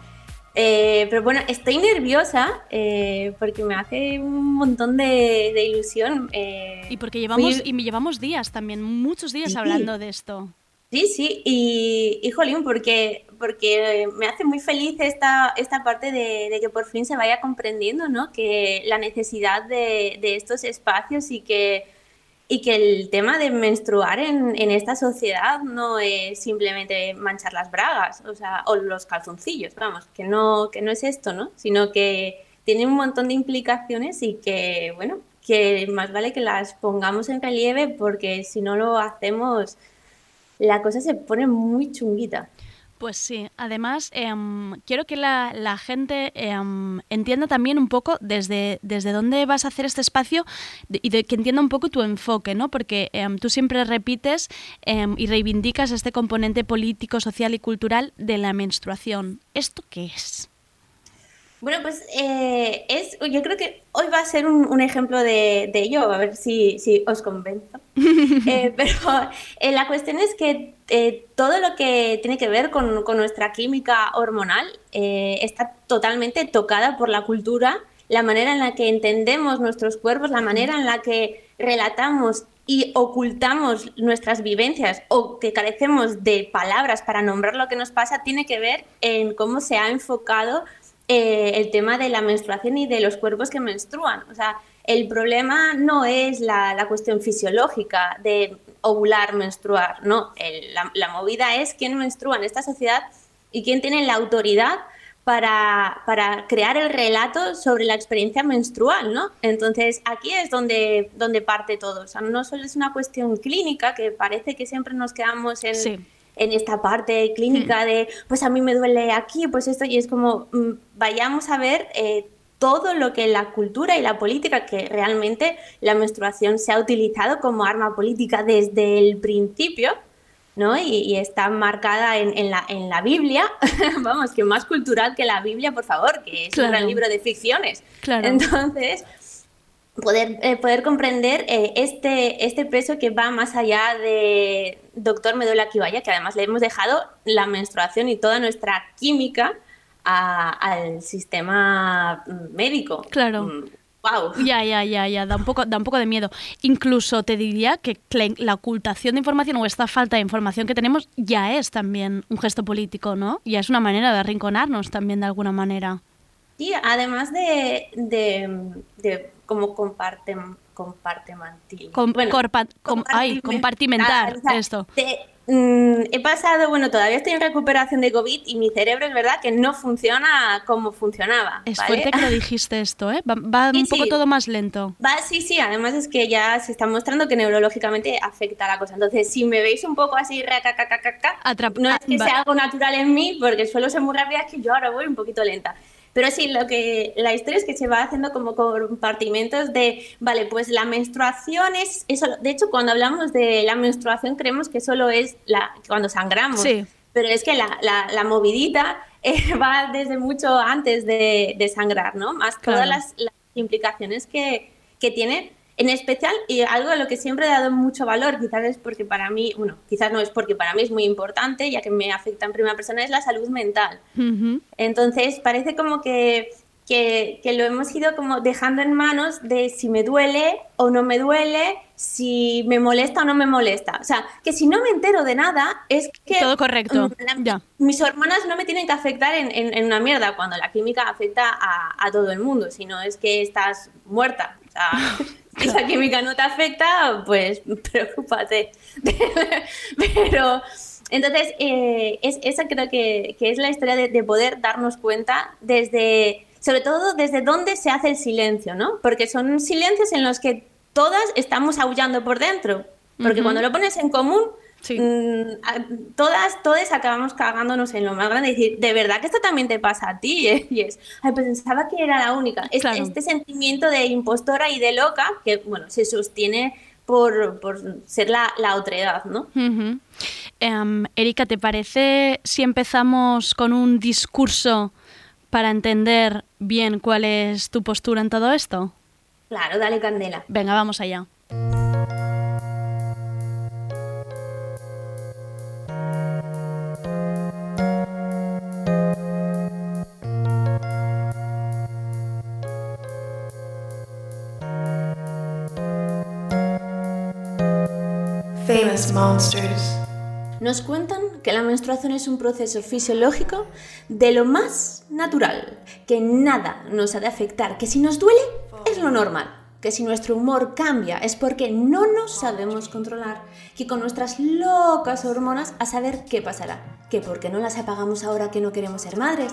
Eh, pero bueno, estoy nerviosa eh, porque me hace un montón de, de ilusión. eh, Y porque llevamos, fui- y me llevamos días también, muchos días Sí. hablando de esto. Sí, sí, y, y jolín, porque, porque me hace muy feliz esta, esta parte de, de que por fin se vaya comprendiendo, ¿no? Que la necesidad de, de estos espacios y que, y que el tema de menstruar en, en esta sociedad no es simplemente manchar las bragas, o sea, o los calzoncillos, vamos, que no, que no es esto, ¿no? Sino que tiene un montón de implicaciones y que, bueno, que más vale que las pongamos en relieve porque si no lo hacemos la cosa se pone muy chunguita. Pues sí, además em, quiero que la, gente em, entienda también un poco desde, desde dónde vas a hacer este espacio y de, que entienda un poco tu enfoque, ¿no? Porque em, tú siempre repites y reivindicas este componente político, social y cultural de la menstruación. ¿Esto qué es? Bueno, pues eh, es, yo creo que hoy va a ser un, un ejemplo de, de ello, a ver si, si os convenzo. Eh, pero eh, la cuestión es que eh, todo lo que tiene que ver con, con nuestra química hormonal eh, está totalmente tocada por la cultura, la manera en la que entendemos nuestros cuerpos, la manera en la que relatamos y ocultamos nuestras vivencias o que carecemos de palabras para nombrar lo que nos pasa, tiene que ver en cómo se ha enfocado eh, el tema de la menstruación y de los cuerpos que menstruan. O sea, el problema no es la, la cuestión fisiológica de ovular, menstruar, no, el- la, la movida es quién menstrua en esta sociedad y quién tiene la autoridad para, para crear el relato sobre la experiencia menstrual, ¿no? Entonces, aquí es donde, donde parte todo. O sea, no solo es una cuestión clínica, que parece que siempre nos quedamos en, Sí. En esta parte clínica de, pues a mí me duele aquí, pues esto, y es como, mm, vayamos a ver eh, todo lo que la cultura y la política, que realmente la menstruación se ha utilizado como arma política desde el principio, ¿no? Y, y está marcada en, en la, en la Biblia, vamos, que más cultural que la Biblia, por favor, que es Claro. un gran libro de ficciones. Claro. Entonces, poder, eh, poder comprender eh, este, este peso que va más allá de doctor me duele aquí vaya, que además le hemos dejado la menstruación y toda nuestra química a- al sistema mm, médico. Claro. wow. Ya, ya, ya, ya, da un poco, da un poco de miedo. Incluso te diría que la, la ocultación de información o esta falta de información que tenemos ya es también un gesto político, ¿no? Ya es una manera de arrinconarnos también de alguna manera. Sí, además de, de, de como comparte, compartimental. Com- Bueno, corpa- com- ay, compartimentar o sea, esto. mm, he pasado, bueno, todavía estoy en recuperación de COVID y mi cerebro es verdad que no funciona como funcionaba. Es ¿vale? fuerte que lo dijiste esto, ¿eh? Va, va Sí, un poco sí. todo más lento. Va, sí, sí, además es que ya se está mostrando que neurológicamente afecta la cosa. Entonces, si me veis un poco así, racacacacaca, Atrap- no es que va- sea algo natural en mí, porque suelo ser muy rápida, es que yo ahora voy un poquito lenta. Pero sí, lo que la historia es que se va haciendo como compartimentos de, vale, pues la menstruación es eso. De hecho, cuando hablamos de la menstruación creemos que solo es la cuando sangramos. Sí. Pero es que la, la, la movidita eh, va desde mucho antes de, de sangrar, ¿no? Más todas Claro. las, las implicaciones que, que tiene, en especial, y algo a lo que siempre he dado mucho valor, quizás es porque para mí, bueno, quizás no es porque para mí es muy importante, ya que me afecta en primera persona, es la salud mental. Entonces, parece como que, que, que lo hemos ido como dejando en manos de si me duele o no me duele, si me molesta o no me molesta. O sea, que si no me entero de nada, es que... Todo correcto, mm, la- ya. Mis hormonas no me tienen que afectar en, en- en una mierda, cuando la química afecta a, a todo el mundo, si no es que estás muerta. O sea, si esa química no te afecta, pues preocúpate. Pero... Entonces, eh, es, esa creo que, que es la historia de, de poder darnos cuenta desde, sobre todo desde dónde se hace el silencio, ¿no? Porque son silencios en los que todas estamos aullando por dentro. Porque cuando lo pones en común, Sí. mm, a- todas, todas acabamos cagándonos en lo más grande y decir, de verdad que esto también te pasa a ti, ¿eh? y es, ay, pues pensaba que era la única. Este, Claro. este sentimiento de impostora y de loca, que bueno, se sostiene por, por ser la, la otredad, ¿no? Em, Erika, ¿te parece si empezamos con un discurso para entender bien cuál es tu postura en todo esto? Claro, dale candela. Venga, vamos allá. Monsters. Nos cuentan que la menstruación es un proceso fisiológico de lo más natural, que nada nos ha de afectar, que si nos duele es lo normal, que si nuestro humor cambia es porque no nos sabemos controlar, que con nuestras locas hormonas a saber qué pasará, que porque no las apagamos ahora que no queremos ser madres,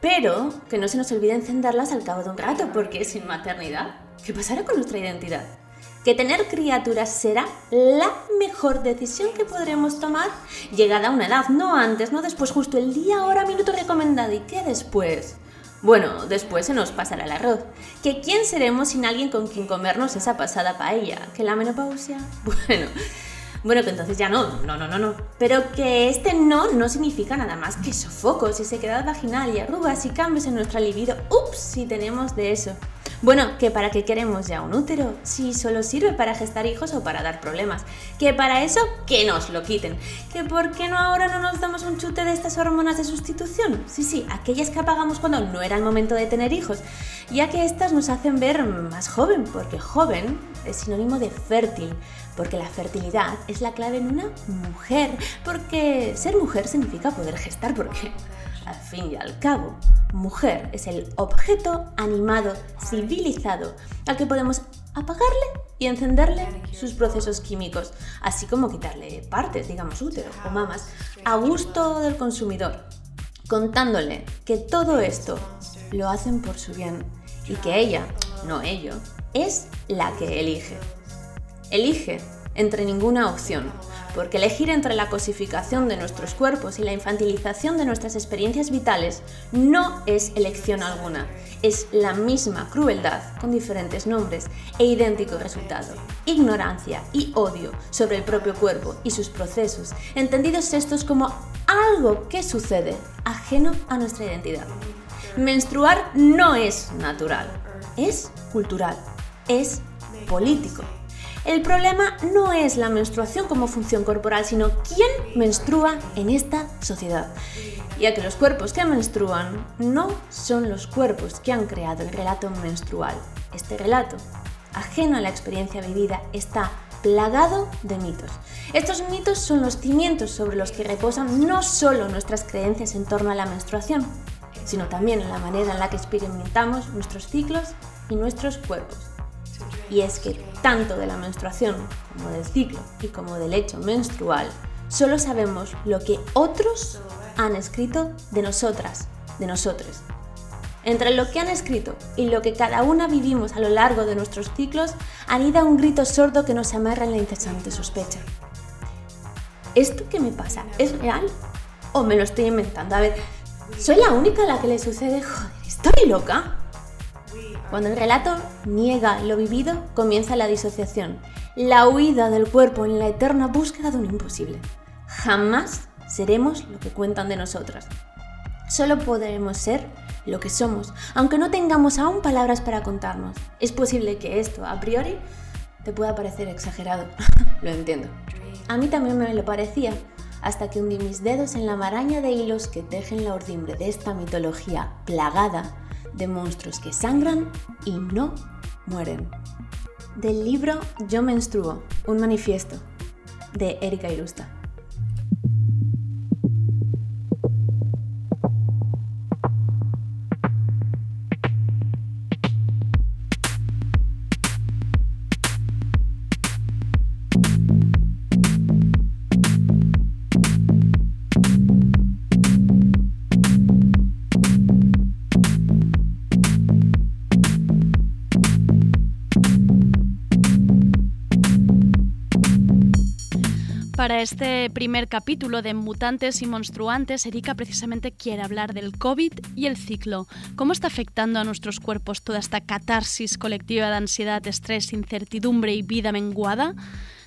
pero que no se nos olvide encenderlas al cabo de un rato, porque sin maternidad, ¿qué pasará con nuestra identidad? Que tener criaturas será la mejor decisión que podremos tomar llegada a una edad, no antes, no después, justo el día, hora, minuto recomendado. ¿Y qué después? Bueno, después se nos pasará el arroz. ¿Que quién seremos sin alguien con quien comernos esa pasada paella? ¿Que la menopausia? Bueno, bueno, que entonces ya no, no, no, no, no. Pero que este no no significa nada más que sofocos y sequedad vaginal y arrugas y cambios en nuestra libido. Ups, si tenemos de eso. Bueno, que para qué queremos ya un útero, si solo sirve para gestar hijos o para dar problemas. Que para eso, que nos lo quiten. Que por qué no ahora no nos damos un chute de estas hormonas de sustitución. Sí, sí, aquellas que apagamos cuando no era el momento de tener hijos. Ya que estas nos hacen ver más joven, porque joven es sinónimo de fértil. Porque la fertilidad es la clave en una mujer. Porque ser mujer significa poder gestar, porque al fin y al cabo, mujer es el objeto animado, civilizado, al que podemos apagarle y encenderle sus procesos químicos, así como quitarle partes, digamos útero o mamas, a gusto del consumidor, contándole que todo esto lo hacen por su bien y que ella, no ello, es la que elige. Elige entre ninguna opción, porque elegir entre la cosificación de nuestros cuerpos y la infantilización de nuestras experiencias vitales no es elección alguna, es la misma crueldad con diferentes nombres e idéntico resultado. Ignorancia y odio sobre el propio cuerpo y sus procesos, entendidos estos como algo que sucede ajeno a nuestra identidad. Menstruar no es natural, es cultural, es político. El problema no es la menstruación como función corporal, sino quién menstrua en esta sociedad. Ya que los cuerpos que menstruan no son los cuerpos que han creado el relato menstrual. Este relato, ajeno a la experiencia vivida, está plagado de mitos. Estos mitos son los cimientos sobre los que reposan no solo nuestras creencias en torno a la menstruación, sino también la manera en la que experimentamos nuestros ciclos y nuestros cuerpos. Y es que tanto de la menstruación como del ciclo y como del hecho menstrual, solo sabemos lo que otros han escrito de nosotras, de nosotros. Entre lo que han escrito y lo que cada una vivimos a lo largo de nuestros ciclos, anida un grito sordo que nos amarra en la incesante sospecha. ¿Esto qué me pasa? ¿Es real? ¿O me lo estoy inventando? A ver, ¿soy la única a la que le sucede? Joder, ¿estoy loca? Cuando el relato niega lo vivido, comienza la disociación, la huida del cuerpo en la eterna búsqueda de un imposible. Jamás seremos lo que cuentan de nosotras. Solo podremos ser lo que somos, aunque no tengamos aún palabras para contarnos. Es posible que esto, a priori, te pueda parecer exagerado. lo entiendo. A mí también me lo parecía, hasta que hundí mis dedos en la maraña de hilos que tejen la urdimbre de esta mitología plagada de monstruos que sangran y no mueren. Del libro Yo menstruo, un manifiesto, de Erika Irusta. Para este primer capítulo de Mutantes y Monstruantes, Erika precisamente quiere hablar del COVID y el ciclo. ¿Cómo está afectando a nuestros cuerpos toda esta catarsis colectiva de ansiedad, estrés, incertidumbre y vida menguada?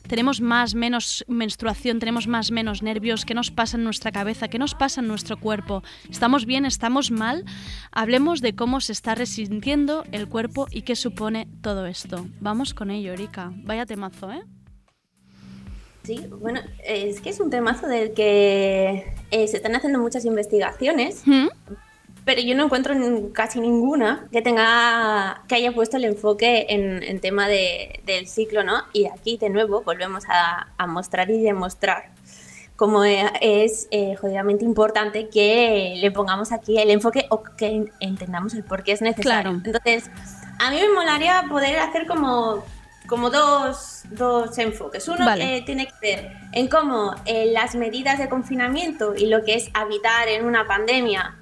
¿Tenemos más, menos menstruación? ¿Tenemos más, menos nervios? ¿Qué nos pasa en nuestra cabeza? ¿Qué nos pasa en nuestro cuerpo? ¿Estamos bien? ¿Estamos mal? Hablemos de cómo se está resintiendo el cuerpo y qué supone todo esto. Vamos con ello, Erika. Vaya temazo, ¿eh? Sí, bueno, es que es un temazo del que eh, se están haciendo muchas investigaciones, ¿Mm? pero yo no encuentro casi ninguna que tenga que haya puesto el enfoque en, en tema de- del ciclo, ¿no? Y aquí de nuevo volvemos a, a mostrar y demostrar cómo eh, es eh, jodidamente importante que le pongamos aquí el enfoque o que en- entendamos el por qué es necesario. Claro. Entonces, a mí me molaría poder hacer como, como dos, dos enfoques. Uno Vale. tiene que ver en cómo eh, las medidas de confinamiento y lo que es habitar en una pandemia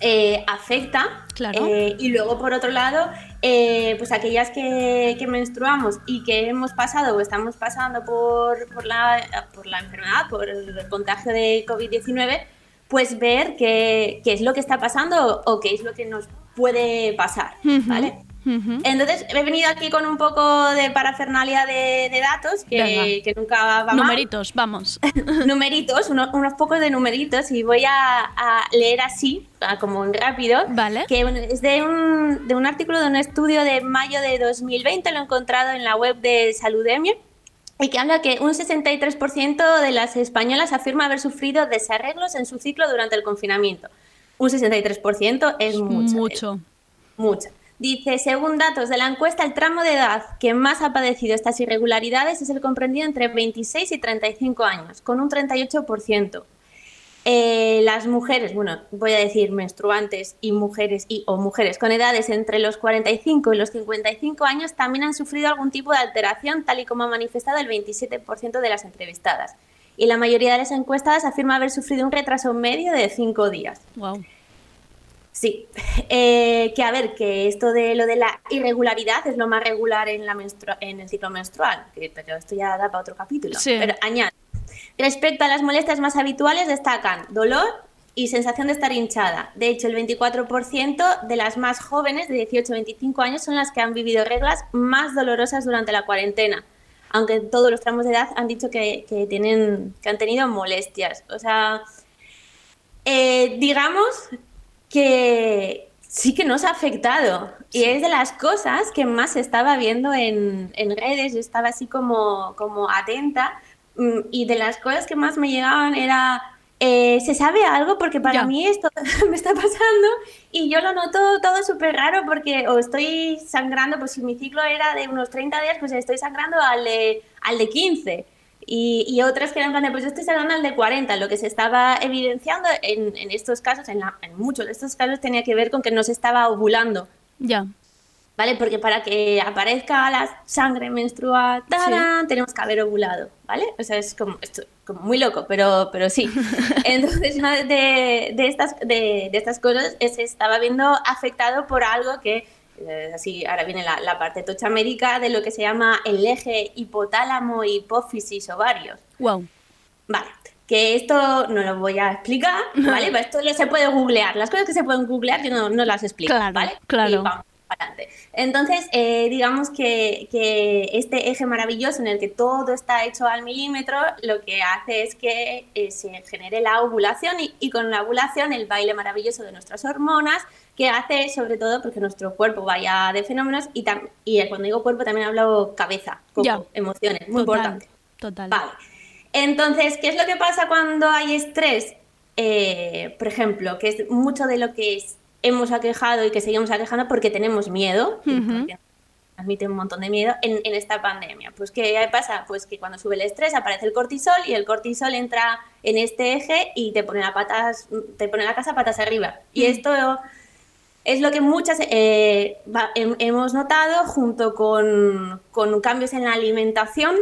eh, afecta. Claro. Eh, y luego, por otro lado, eh, pues aquellas que, que menstruamos y que hemos pasado o estamos pasando por, por, la, por la enfermedad, por el contagio de COVID-19, pues ver qué, qué es lo que está pasando o qué es lo que nos puede pasar. ¿vale? Entonces, he venido aquí con un poco de parafernalia de, de datos que, que nunca va mal Numeritos, vamos. numeritos, uno- unos pocos de numeritos y voy a, a leer así, como en rápido, Vale. que es de un, de un artículo de un estudio de mayo de 2020, lo he encontrado en la web de Saludemia, y que habla que un 63% de las españolas afirma haber sufrido desarreglos en su ciclo durante el confinamiento. Un 63% es mucho. Mucho. Mucha. Dice, según datos de la encuesta, el tramo de edad que más ha padecido estas irregularidades es el comprendido entre 26 y 35 años, con un 38%. eh, las mujeres, bueno, voy a decir menstruantes y mujeres y o mujeres con edades entre los 45 y los 55 años también han sufrido algún tipo de alteración, tal y como ha manifestado el 27% de las entrevistadas. Y la mayoría de las encuestadas afirma haber sufrido un retraso medio de 5 días. Wow. Sí, Eh, que a ver, que esto de lo de la irregularidad es lo más regular en, la en el ciclo menstrual, que, pero esto ya da para otro capítulo. Sí. Pero añade, respecto a las molestias más habituales destacan dolor y sensación de estar hinchada. De hecho, el 24% de las más jóvenes de 18 a 25 años son las que han vivido reglas más dolorosas durante la cuarentena. Aunque en todos los tramos de edad han dicho que, que tienen, que han tenido molestias. O sea, eh, digamos que sí que nos ha afectado. Y es de las cosas que más estaba viendo en, en redes, yo estaba así como, como atenta, mm, y de las cosas que más me llegaban era, eh, ¿se sabe algo? Porque para Ya. mí esto me está pasando y yo lo noto todo súper raro porque o estoy sangrando, pues si mi ciclo era de unos 30 días, pues estoy sangrando al de, al de 15. Y, y otras que eran en plan de, pues yo estoy sangrando al de 40. Lo que se estaba evidenciando en, en estos casos, en, la- en muchos de estos casos, tenía que ver con que no se estaba ovulando. Ya. ¿Vale? Porque para que aparezca la sangre menstrual, ¡tarán! tenemos que haber ovulado, ¿vale? O sea, es como, esto, como muy loco, pero, pero sí. Entonces, una de, de estas, de, de estas cosas eh, se estaba viendo afectado por algo que, así, ahora viene la, la parte tocha médica de lo que se llama el eje hipotálamo, hipófisis, ovarios. Wow. Vale, que esto no lo voy a explicar, ¿vale? Pero esto lo se puede googlear. Las cosas que se pueden googlear yo no, no las explico, Claro, ¿vale? claro. Y vamos para adelante. Entonces, eh, digamos que, que este eje maravilloso en el que todo está hecho al milímetro, lo que hace es que eh, se genere la ovulación y, y con la ovulación el baile maravilloso de nuestras hormonas, que hace sobre todo porque nuestro cuerpo vaya de fenómenos y, y cuando digo cuerpo también hablo cabeza, coco, emociones, muy Total, importante. Total. Vale. Entonces, ¿qué es lo que pasa cuando hay estrés? Eh, por ejemplo, que es mucho de lo que es- hemos aquejado y que seguimos aquejando porque tenemos miedo, y Ujú. porque transmite un montón de miedo en, en esta pandemia. Pues, ¿qué pasa? Pues que cuando sube el estrés aparece el cortisol y el cortisol entra en este eje y te pone, la patas, te pone la casa patas arriba. Y esto es lo que muchas eh, hemos notado junto con, con cambios en la alimentación,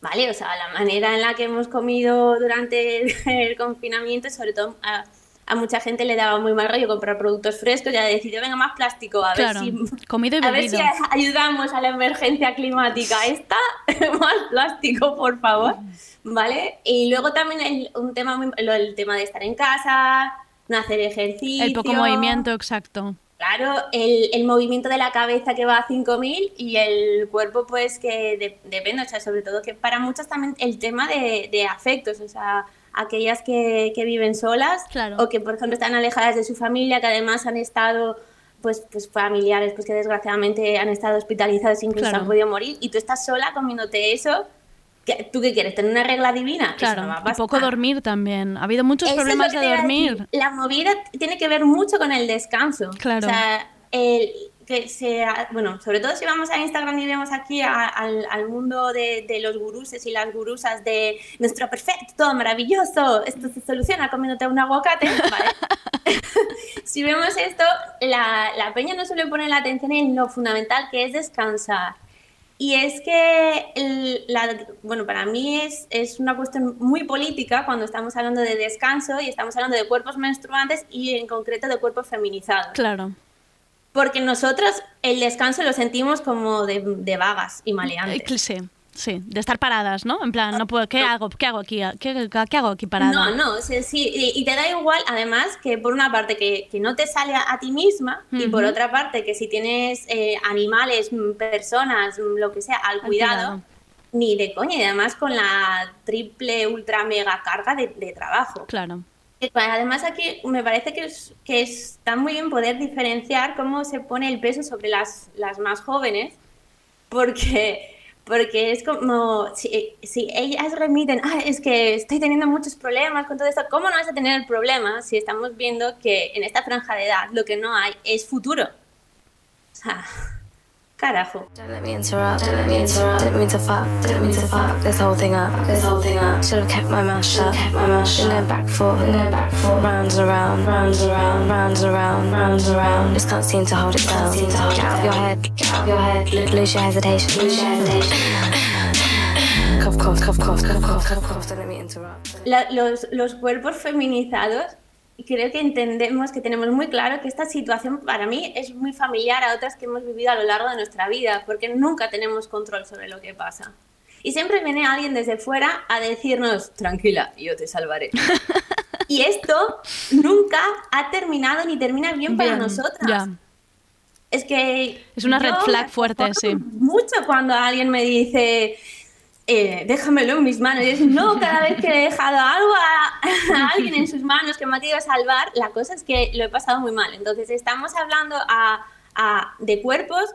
¿vale? O sea, la manera en la que hemos comido durante el, el confinamiento, sobre todo a, a mucha gente le daba muy mal rollo comprar productos frescos, ya decidió, venga, más plástico, a Claro. ver si... Comido y A ver si bebido. ayudamos a la emergencia climática. Esta, más plástico, por favor. ¿Vale? Y luego también el, un tema el tema de estar en casa, no hacer ejercicio. El poco movimiento, exacto. Claro, el, el movimiento de la cabeza que va a 5000 y el cuerpo, pues que de- depende, o sea, sobre todo que para muchas también el tema de, de afectos, o sea, aquellas que, que viven solas Claro. o que, por ejemplo, están alejadas de su familia, que además han estado, pues, pues familiares, pues que desgraciadamente han estado hospitalizados, incluso Claro. han podido morir, y tú estás sola comiéndote eso. ¿Qué- ¿Tú qué quieres? ¿Tener una regla divina? Eso Claro. no y poco dormir también. Ha habido muchos Eso es problemas de dormir. La movida tiene que ver mucho con el descanso. Claro. O sea, el, que sea, bueno, sobre todo si vamos a Instagram y vemos aquí a- al, al mundo de, de los guruses y las gurusas de nuestro perfecto, todo maravilloso, esto se soluciona comiéndote un aguacate, ¿vale? si vemos esto, la, la peña no suele poner la atención en lo fundamental que es descansar. Y es que, el- la- bueno, para mí es, es una cuestión muy política cuando estamos hablando de descanso y estamos hablando de cuerpos menstruantes y en concreto de cuerpos feminizados. Claro. Porque nosotros el descanso lo sentimos como de, de vagas y maleantes. Eh, Sí, sí. De estar paradas, ¿no? En plan, no puedo, ¿qué hago? ¿Qué hago aquí? ¿Qué, qué hago aquí parada? No, no, sea, sí, y, y te da igual, además, que por una parte que, que no te sale a, a ti misma y por otra parte que si tienes eh, animales, personas, lo que sea, al cuidado, cuidado. ni de coña, y además con la triple, ultra, mega carga de, de trabajo. Claro. Eh, Además aquí me parece que, es, que está muy bien poder diferenciar cómo se pone el peso sobre las, las más jóvenes, porque, porque es como, si, si ellas remiten, ah, es que estoy teniendo muchos problemas con todo esto, ¿cómo no vas a tener el problema si estamos viendo que en esta franja de edad lo que no hay es futuro? O sea, Carajo. La, los, los cuerpos feminizados creo que entendemos, que tenemos muy claro que esta situación para mí es muy familiar a otras que hemos vivido a lo largo de nuestra vida, porque nunca tenemos control sobre lo que pasa. Y siempre viene alguien desde fuera a decirnos, tranquila, yo te salvaré. y esto nunca ha terminado ni termina bien, para Bien, nosotras. ya. Es que... Es una red flag fuerte, sí. Mucho cuando alguien me dice, eh, déjamelo en mis manos. Y es, no, cada vez que he dejado algo a, a alguien en sus manos que me ha querido salvar, la cosa es que lo he pasado muy mal. Entonces estamos hablando a- a- de cuerpos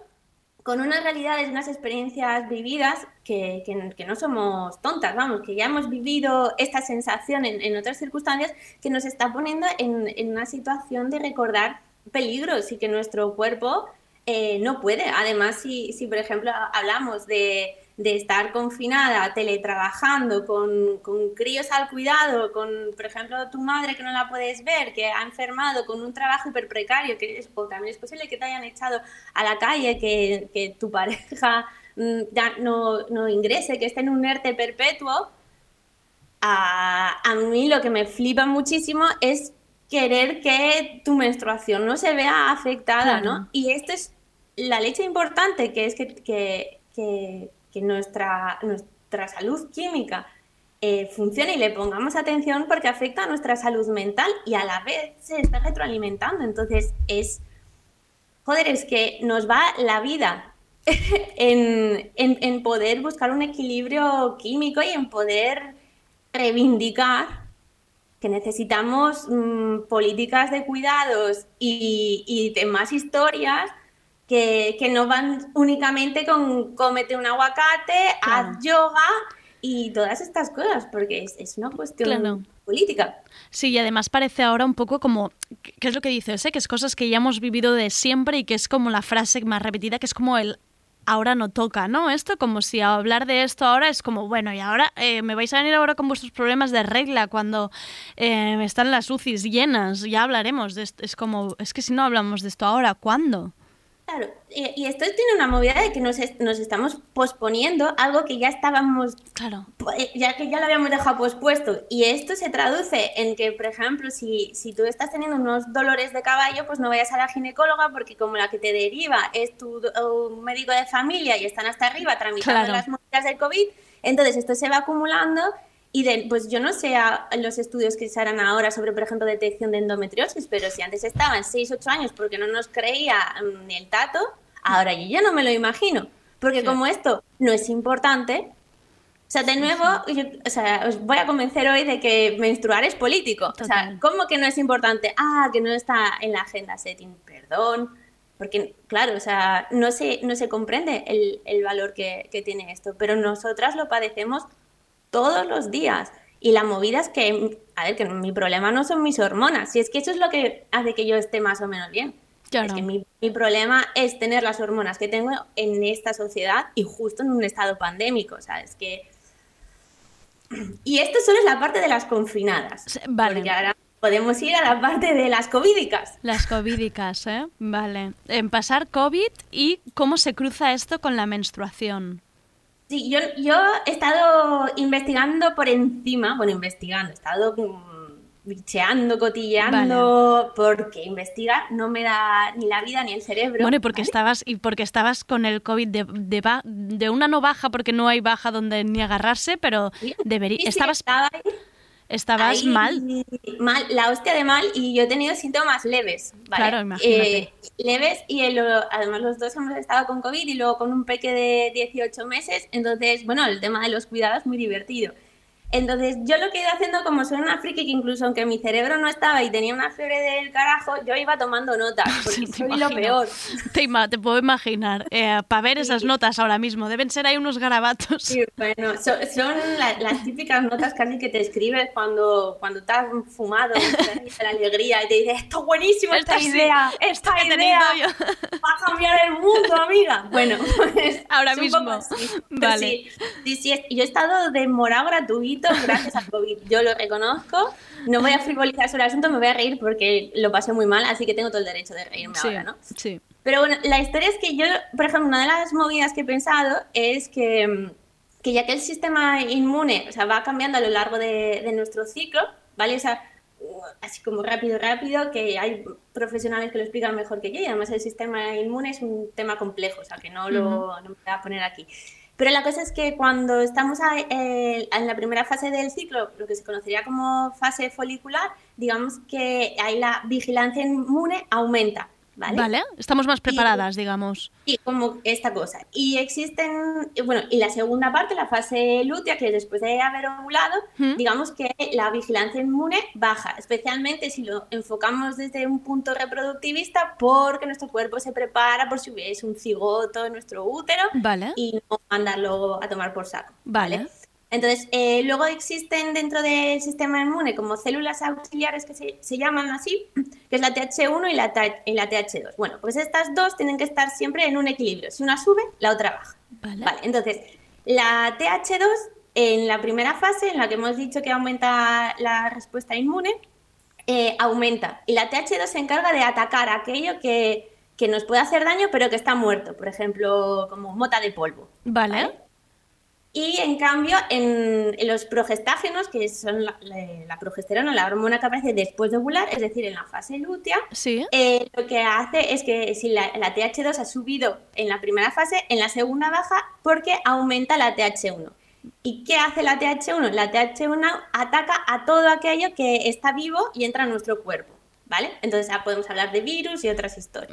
con unas realidades, unas experiencias vividas que, que- que no somos tontas, vamos, que ya hemos vivido esta sensación en, en otras circunstancias que nos está poniendo en, en una situación de recordar peligros y que nuestro cuerpo eh, no puede. Además, si, si por ejemplo hablamos de, de estar confinada, teletrabajando, con, con críos al cuidado, con, por ejemplo, tu madre que no la puedes ver, que ha enfermado, con un trabajo hiper precario, que es, o también es posible que te hayan echado a la calle, que, que tu pareja mm, ya no, no ingrese, que esté en un ERTE perpetuo, a, a mí lo que me flipa muchísimo es querer que tu menstruación no se vea afectada, Claro. ¿no? Y esto es la leche importante, que es que, que, que- que nuestra, nuestra salud química eh, funcione y le pongamos atención porque afecta a nuestra salud mental y a la vez se está retroalimentando. Entonces es, joder, es que nos va la vida en, en- en poder buscar un equilibrio químico y en poder reivindicar que necesitamos mm, políticas de cuidados y, y historias que, que no van únicamente con cómete un aguacate, haz yoga y todas estas cosas, porque es, es una cuestión Claro. política. Sí, y además parece ahora un poco como, ¿qué es lo que dices? eh? Que es cosas que ya hemos vivido de siempre y que es como la frase más repetida, que es como el ahora no toca, ¿no? Esto como si hablar de esto ahora es como, bueno, y ahora eh, me vais a venir ahora con vuestros problemas de regla cuando eh, están las UCIs llenas, ya hablaremos de esto. Es como, es que si no hablamos de esto ahora, ¿cuándo? Claro, y, y esto tiene una movida de que nos, nos estamos posponiendo algo que ya estábamos, Claro. eh, ya que ya lo habíamos dejado pospuesto. Y esto se traduce en que, por ejemplo, si, si tú estás teniendo unos dolores de caballo, pues no vayas a la ginecóloga porque como la que te deriva es tu un médico de familia y están hasta arriba tramitando Claro. las movidas del COVID, entonces esto se va acumulando y de, pues yo no sé a- los estudios que se harán ahora sobre, por ejemplo, detección de endometriosis, pero si antes estaban 6, 8 años porque no nos creía mm, ni el tato, ahora yo ya no me lo imagino. Porque como esto no es importante, o sea, de nuevo, yo- o sea, os voy a convencer hoy de que menstruar es político. O sea, ¿cómo que no es importante? Ah, que no está en la agenda setting, perdón. Porque, claro, o sea, no se, no se comprende el, el valor que, que tiene esto, pero nosotras lo padecemos todos los días. Y la movida es que, a ver, que mi problema no son mis hormonas, si es que eso es lo que hace que yo esté más o menos bien. Es que mi, mi problema es tener las hormonas que tengo en esta sociedad y justo en un estado pandémico, o sea, es que... Y esto solo es la parte de las confinadas, vale. porque ahora podemos ir a la parte de las covídicas. Las covídicas, ¿eh? Vale. En pasar COVID y cómo se cruza esto con la menstruación. Sí, yo, yo he estado investigando por encima, bueno, investigando, he estado bicheando, cotilleando, porque investigar no me da ni la vida ni el cerebro. Bueno, y porque ¿vale? estabas y porque estabas con el COVID de, de, de una no baja porque no hay baja donde ni agarrarse, pero debería Sí, sí, estabas estaba ahí, estabas ahí, mal. Mal, la hostia de mal, y yo he tenido síntomas leves, ¿vale? Claro, imagínate. Eh, leves, y el- además los dos hemos estado con COVID y luego con un peque de 18 meses, entonces, bueno, el tema de los cuidados es muy divertido. Entonces, yo lo que he ido haciendo, como soy una friki, que incluso aunque mi cerebro no estaba y tenía una fiebre del carajo, yo iba tomando notas, porque Te soy lo peor. Te, te puedo imaginar. Para ver esas notas ahora mismo, deben ser ahí unos garabatos. Sí, bueno, so- son la- las típicas notas casi que te escribes cuando, cuando te has fumado, te la alegría y te dices, esto es buenísimo, esta Esto sí, idea, esta que idea va a cambiar el mundo, amiga. Bueno, pues Ahora mismo. Vale. Sí, sí, sí, yo he estado de morado gracias al COVID, yo lo reconozco. No voy a frivolizar sobre el asunto, me voy a reír porque lo pasé muy mal, así que tengo todo el derecho de reírme Sí, ahora, ¿no? sí. Pero bueno, la historia es que yo, por ejemplo, una de las movidas que he pensado es que, que ya que el sistema inmune o sea, va cambiando a lo largo de, de nuestro ciclo, ¿vale? O sea, así como rápido, rápido, que hay profesionales que lo explican mejor que yo y además el sistema inmune es un tema complejo, o sea, que no, lo, no me voy a poner aquí. Pero la cosa es que cuando estamos eh, en la primera fase del ciclo, lo que se conocería como fase folicular, digamos que ahí la vigilancia inmune aumenta, ¿vale? Vale, estamos más preparadas, digamos. Y como esta cosa. Y existen, bueno, y la segunda parte, la fase lútea, que es después de haber ovulado, ¿Mm? digamos que la vigilancia inmune baja, especialmente si lo enfocamos desde un punto reproductivista, porque nuestro cuerpo se prepara por si hubiese un cigoto en nuestro útero Vale. y no mandarlo a tomar por saco. Vale. Entonces, eh, luego existen dentro del sistema inmune como células auxiliares que se, se llaman así, que es la TH1 y la, T- y la TH2. Bueno, pues estas dos tienen que estar siempre en un equilibrio. Si una sube, la otra baja. Vale. entonces, la TH2 en la primera fase, en la que hemos dicho que aumenta la respuesta inmune, eh, aumenta. Y la TH2 se encarga de atacar aquello que, que nos puede hacer daño, pero que está muerto. Por ejemplo, como mota de polvo. Vale. Y en cambio, en, en los progestágenos, que son la, la- la progesterona, la hormona que aparece después de ovular, es decir, en la fase lútea, Sí. eh, lo que hace es que si la, la TH2 ha subido en la primera fase, en la segunda baja porque aumenta la TH1. ¿Y qué hace la TH1? La TH1 ataca a todo aquello que está vivo y entra en nuestro cuerpo, ¿vale? Entonces ya podemos hablar de virus y otras historias.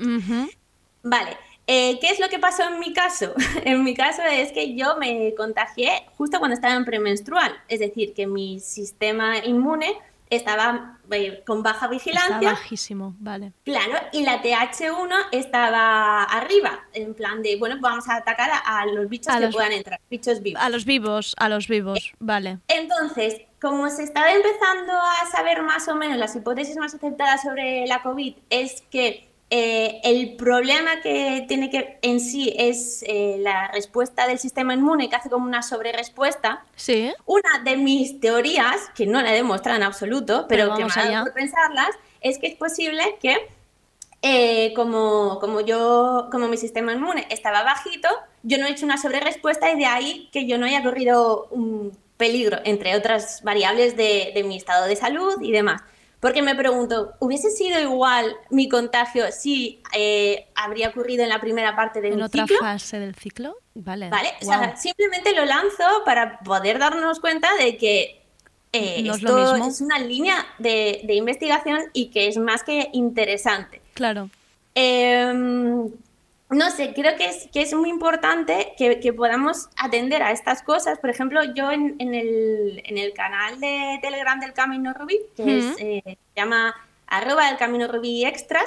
Vale, eh, ¿qué es lo que pasó en mi caso? en mi caso es que yo me contagié justo cuando estaba en premenstrual, es decir, que mi sistema inmune estaba eh, con baja Está vigilancia, bajísimo, vale. claro, y la TH1 estaba arriba, en plan de, bueno, vamos a atacar a, a los bichos A que los- puedan entrar, bichos vivos. A los vivos, a los vivos, vale. Entonces, como se estaba empezando a saber más o menos las hipótesis más aceptadas sobre la COVID, es que eh, el problema que tiene que en sí es eh, la respuesta del sistema inmune que hace como una sobrerespuesta. Sí. Una de mis teorías, que no la he demostrado en absoluto, pero, Pero que me ha dado por pensarlas, es que es posible que eh, como, como yo, como mi sistema inmune estaba bajito, yo no he hecho una sobrerespuesta y de ahí que yo no haya corrido un peligro, entre otras variables de, de mi estado de salud y demás. Porque me pregunto, ¿hubiese sido igual mi contagio si eh, habría ocurrido en la primera parte del En otra ciclo? fase del ciclo, vale. ¿Vale? O sea, simplemente lo lanzo para poder darnos cuenta de que eh, No es lo esto mismo. es una línea de, de investigación y que es más que interesante. Claro. Em, no sé, creo que es, que es muy importante que, que podamos atender a estas cosas. Por ejemplo, yo en, en el, en el canal de Telegram del Camino Rubí, que es, eh, se llama arroba del Camino Rubí Extras,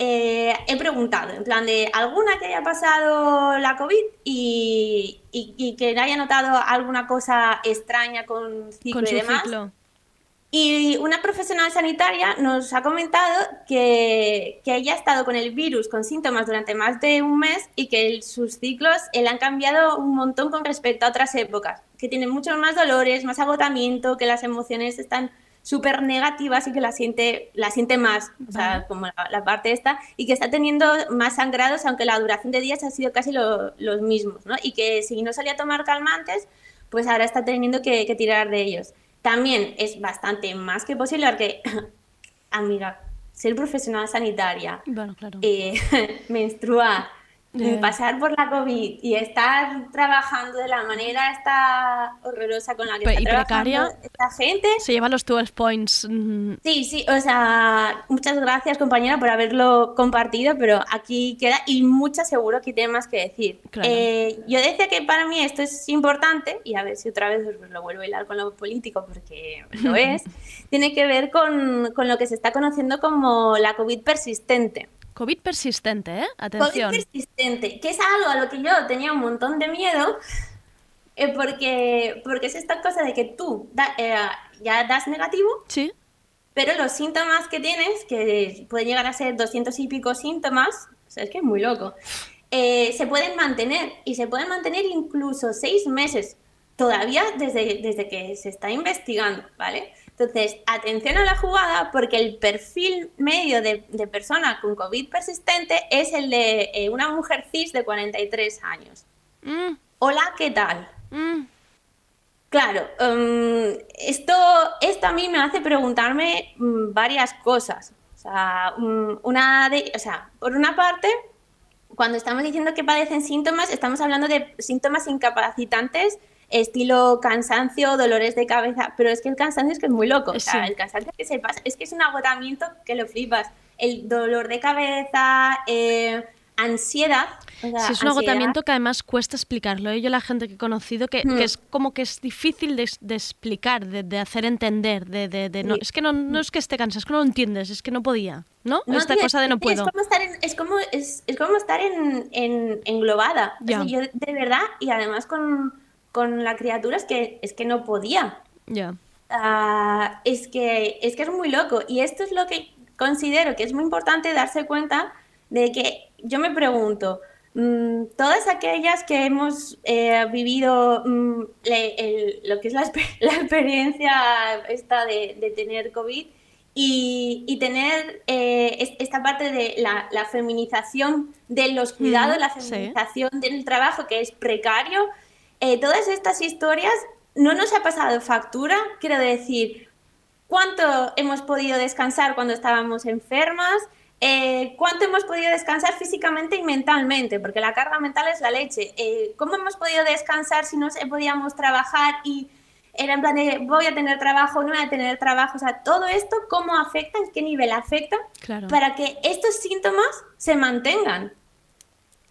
eh, he preguntado, en plan de alguna que haya pasado la COVID y, y- y que haya notado alguna cosa extraña con ciclo Con y demás. ciclo. Y una profesional sanitaria nos ha comentado que, que ella ha estado con el virus con síntomas durante más de un mes y que el- sus ciclos le han cambiado un montón con respecto a otras épocas, que tiene muchos más dolores, más agotamiento, que las emociones están súper negativas y que la siente, la siente más, o sea, como la, la parte esta, y que está teniendo más sangrados, aunque la duración de días ha sido casi lo- los mismos, ¿no? Y que si no solía tomar calmantes, pues ahora está teniendo que, que tirar de ellos. También es bastante más que posible, porque, amiga, ser profesional sanitaria, Bueno, claro. eh, menstruar Eh. pasar por la COVID y estar trabajando de la manera esta horrorosa con la que está y precaria. esta gente. Se lleva los 12 points. mm, Sí, sí, o sea, muchas gracias compañera por haberlo compartido, pero aquí queda y muchas seguro que tiene más que decir. Claro. Eh, yo decía que para mí esto es importante, y a ver si otra vez os lo vuelvo a hilar con lo político, porque lo es, tiene que ver con, con lo que se está conociendo como la COVID persistente. COVID persistente, ¿eh? COVID Atención. persistente, que es algo a lo que yo tenía un montón de miedo, eh, porque, porque es esta cosa de que tú da- eh, ya das negativo, Sí. pero los síntomas que tienes, que pueden llegar a ser 200 y pico síntomas, o sea, es que es muy loco, eh, se pueden mantener y se pueden mantener incluso seis meses, todavía desde, desde que se está investigando, ¿vale? Entonces, atención a la jugada porque el perfil medio de, de persona con COVID persistente es el de eh, una mujer cis de 43 años. Mm, Hola, ¿qué tal? mm. Claro, em, esto, esto a mí me hace preguntarme mm, varias cosas. O sea, una de, o sea, por una parte, cuando estamos diciendo que padecen síntomas, estamos hablando de síntomas incapacitantes, estilo cansancio, dolores de cabeza, pero es que el cansancio es que es muy loco. O sea, el cansancio que se pasa, es que es un agotamiento que lo flipas. El dolor de cabeza, eh, ansiedad. o sea, Sí, es un ansiedad. agotamiento que además cuesta explicarlo. ¿eh? Yo la gente que he conocido que, Hmm. que es como que es difícil de, de explicar, de, de hacer entender, de, de- de no, Sí. es que no, no es que esté cansado, es que no lo entiendes, es que no podía, ¿no? No, Esta tío, cosa de es- no es puedo. como estar, en- es como, es, es como estar en, en- englobada. O sea, Ya. yo de verdad, y además con, con la criatura, es que, es que no podía. Ya. Ah, es, que, es que es muy loco. Y esto es lo que considero que es muy importante darse cuenta de que yo me pregunto, mm, todas aquellas que hemos eh, vivido mm, le- el- lo que es la, la experiencia esta de, de tener COVID y, y tener eh, es- esta parte de la, la feminización de los cuidados, Mm, la sí. feminización del trabajo que es precario, eh, todas estas historias no nos ha pasado factura, quiero decir, cuánto hemos podido descansar cuando estábamos enfermas, eh, cuánto hemos podido descansar físicamente y mentalmente, porque la carga mental es la leche, eh, cómo hemos podido descansar si no podíamos trabajar y era en plan de voy a tener trabajo, no voy a tener trabajo, o sea, todo esto, cómo afecta, en qué nivel afecta, Claro. para que estos síntomas se mantengan.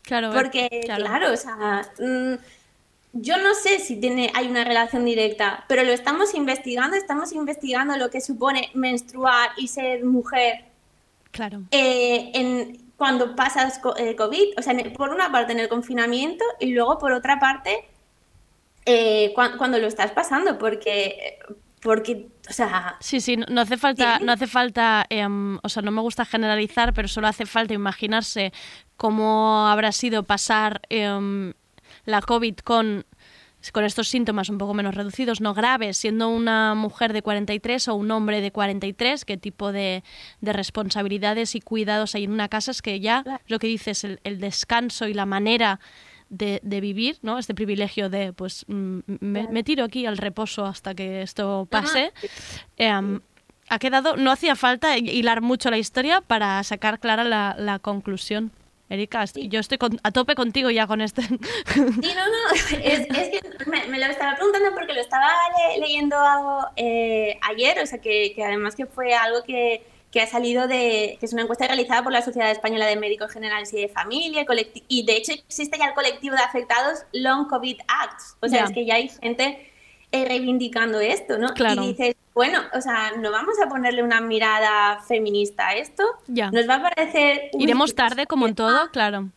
Claro, Porque, claro. claro, o sea, mm, yo no sé si tiene, hay una relación directa, pero lo estamos investigando, estamos investigando lo que supone menstruar y ser mujer Claro. eh, en, cuando pasas co- COVID, o sea, el- por una parte en el confinamiento y luego por otra parte eh, cuan- cuando lo estás pasando, porque, porque o sea, Sí, sí, no, no hace falta, no hace falta, em, o sea, no me gusta generalizar, pero solo hace falta imaginarse cómo habrá sido pasar em, la COVID con, con estos síntomas un poco menos reducidos, no graves, siendo una mujer de 43 o un hombre de 43, qué tipo de, de responsabilidades y cuidados hay en una casa, es que ya lo que dices, el, el descanso y la manera de, de vivir, ¿no? Este privilegio de, pues, mm, me, me tiro aquí al reposo hasta que esto pase. Em, ha quedado, no hacía falta hilar mucho la historia para sacar clara la, la conclusión. Erika, yo estoy con- a tope contigo ya con este. Sí, no, no, es, es que me, me lo estaba preguntando porque lo estaba le- leyendo eh, ayer, o sea, que, que además que fue algo que, que ha salido de, que es una encuesta realizada por la Sociedad Española de Médicos Generales y de Familia, y de hecho existe ya el colectivo de afectados Long COVID Acts, o sea, es que ya hay gente eh, reivindicando esto, ¿no? Claro. Y dices, bueno, o sea, no vamos a ponerle una mirada feminista a esto, Ya. nos va a parecer... uy, Iremos tarde como en todo, claro.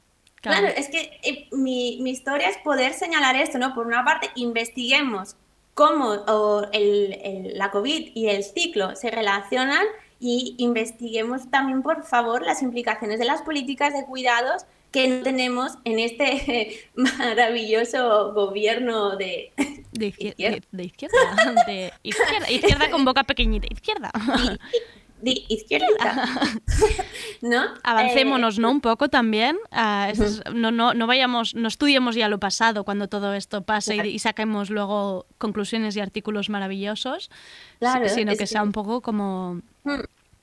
Claro, es que eh, mi, mi historia es poder señalar esto, ¿no? Por una parte, investiguemos cómo o el- el- la COVID y el ciclo se relacionan y investiguemos también, por favor, las implicaciones de las políticas de cuidados que no tenemos en este maravilloso gobierno de De, izquier- de- de izquierda. De izquierda. Izquierda con boca pequeñita. Izquierda. de izquierda, ¿no? Avancémonos, Eh, ¿no? Un poco también. Eso es- no, no, no vayamos, no estudiemos ya lo pasado cuando todo esto pase y, Claro. y saquemos luego conclusiones y artículos maravillosos, Claro, si- sino que que- sea un poco como... Mm,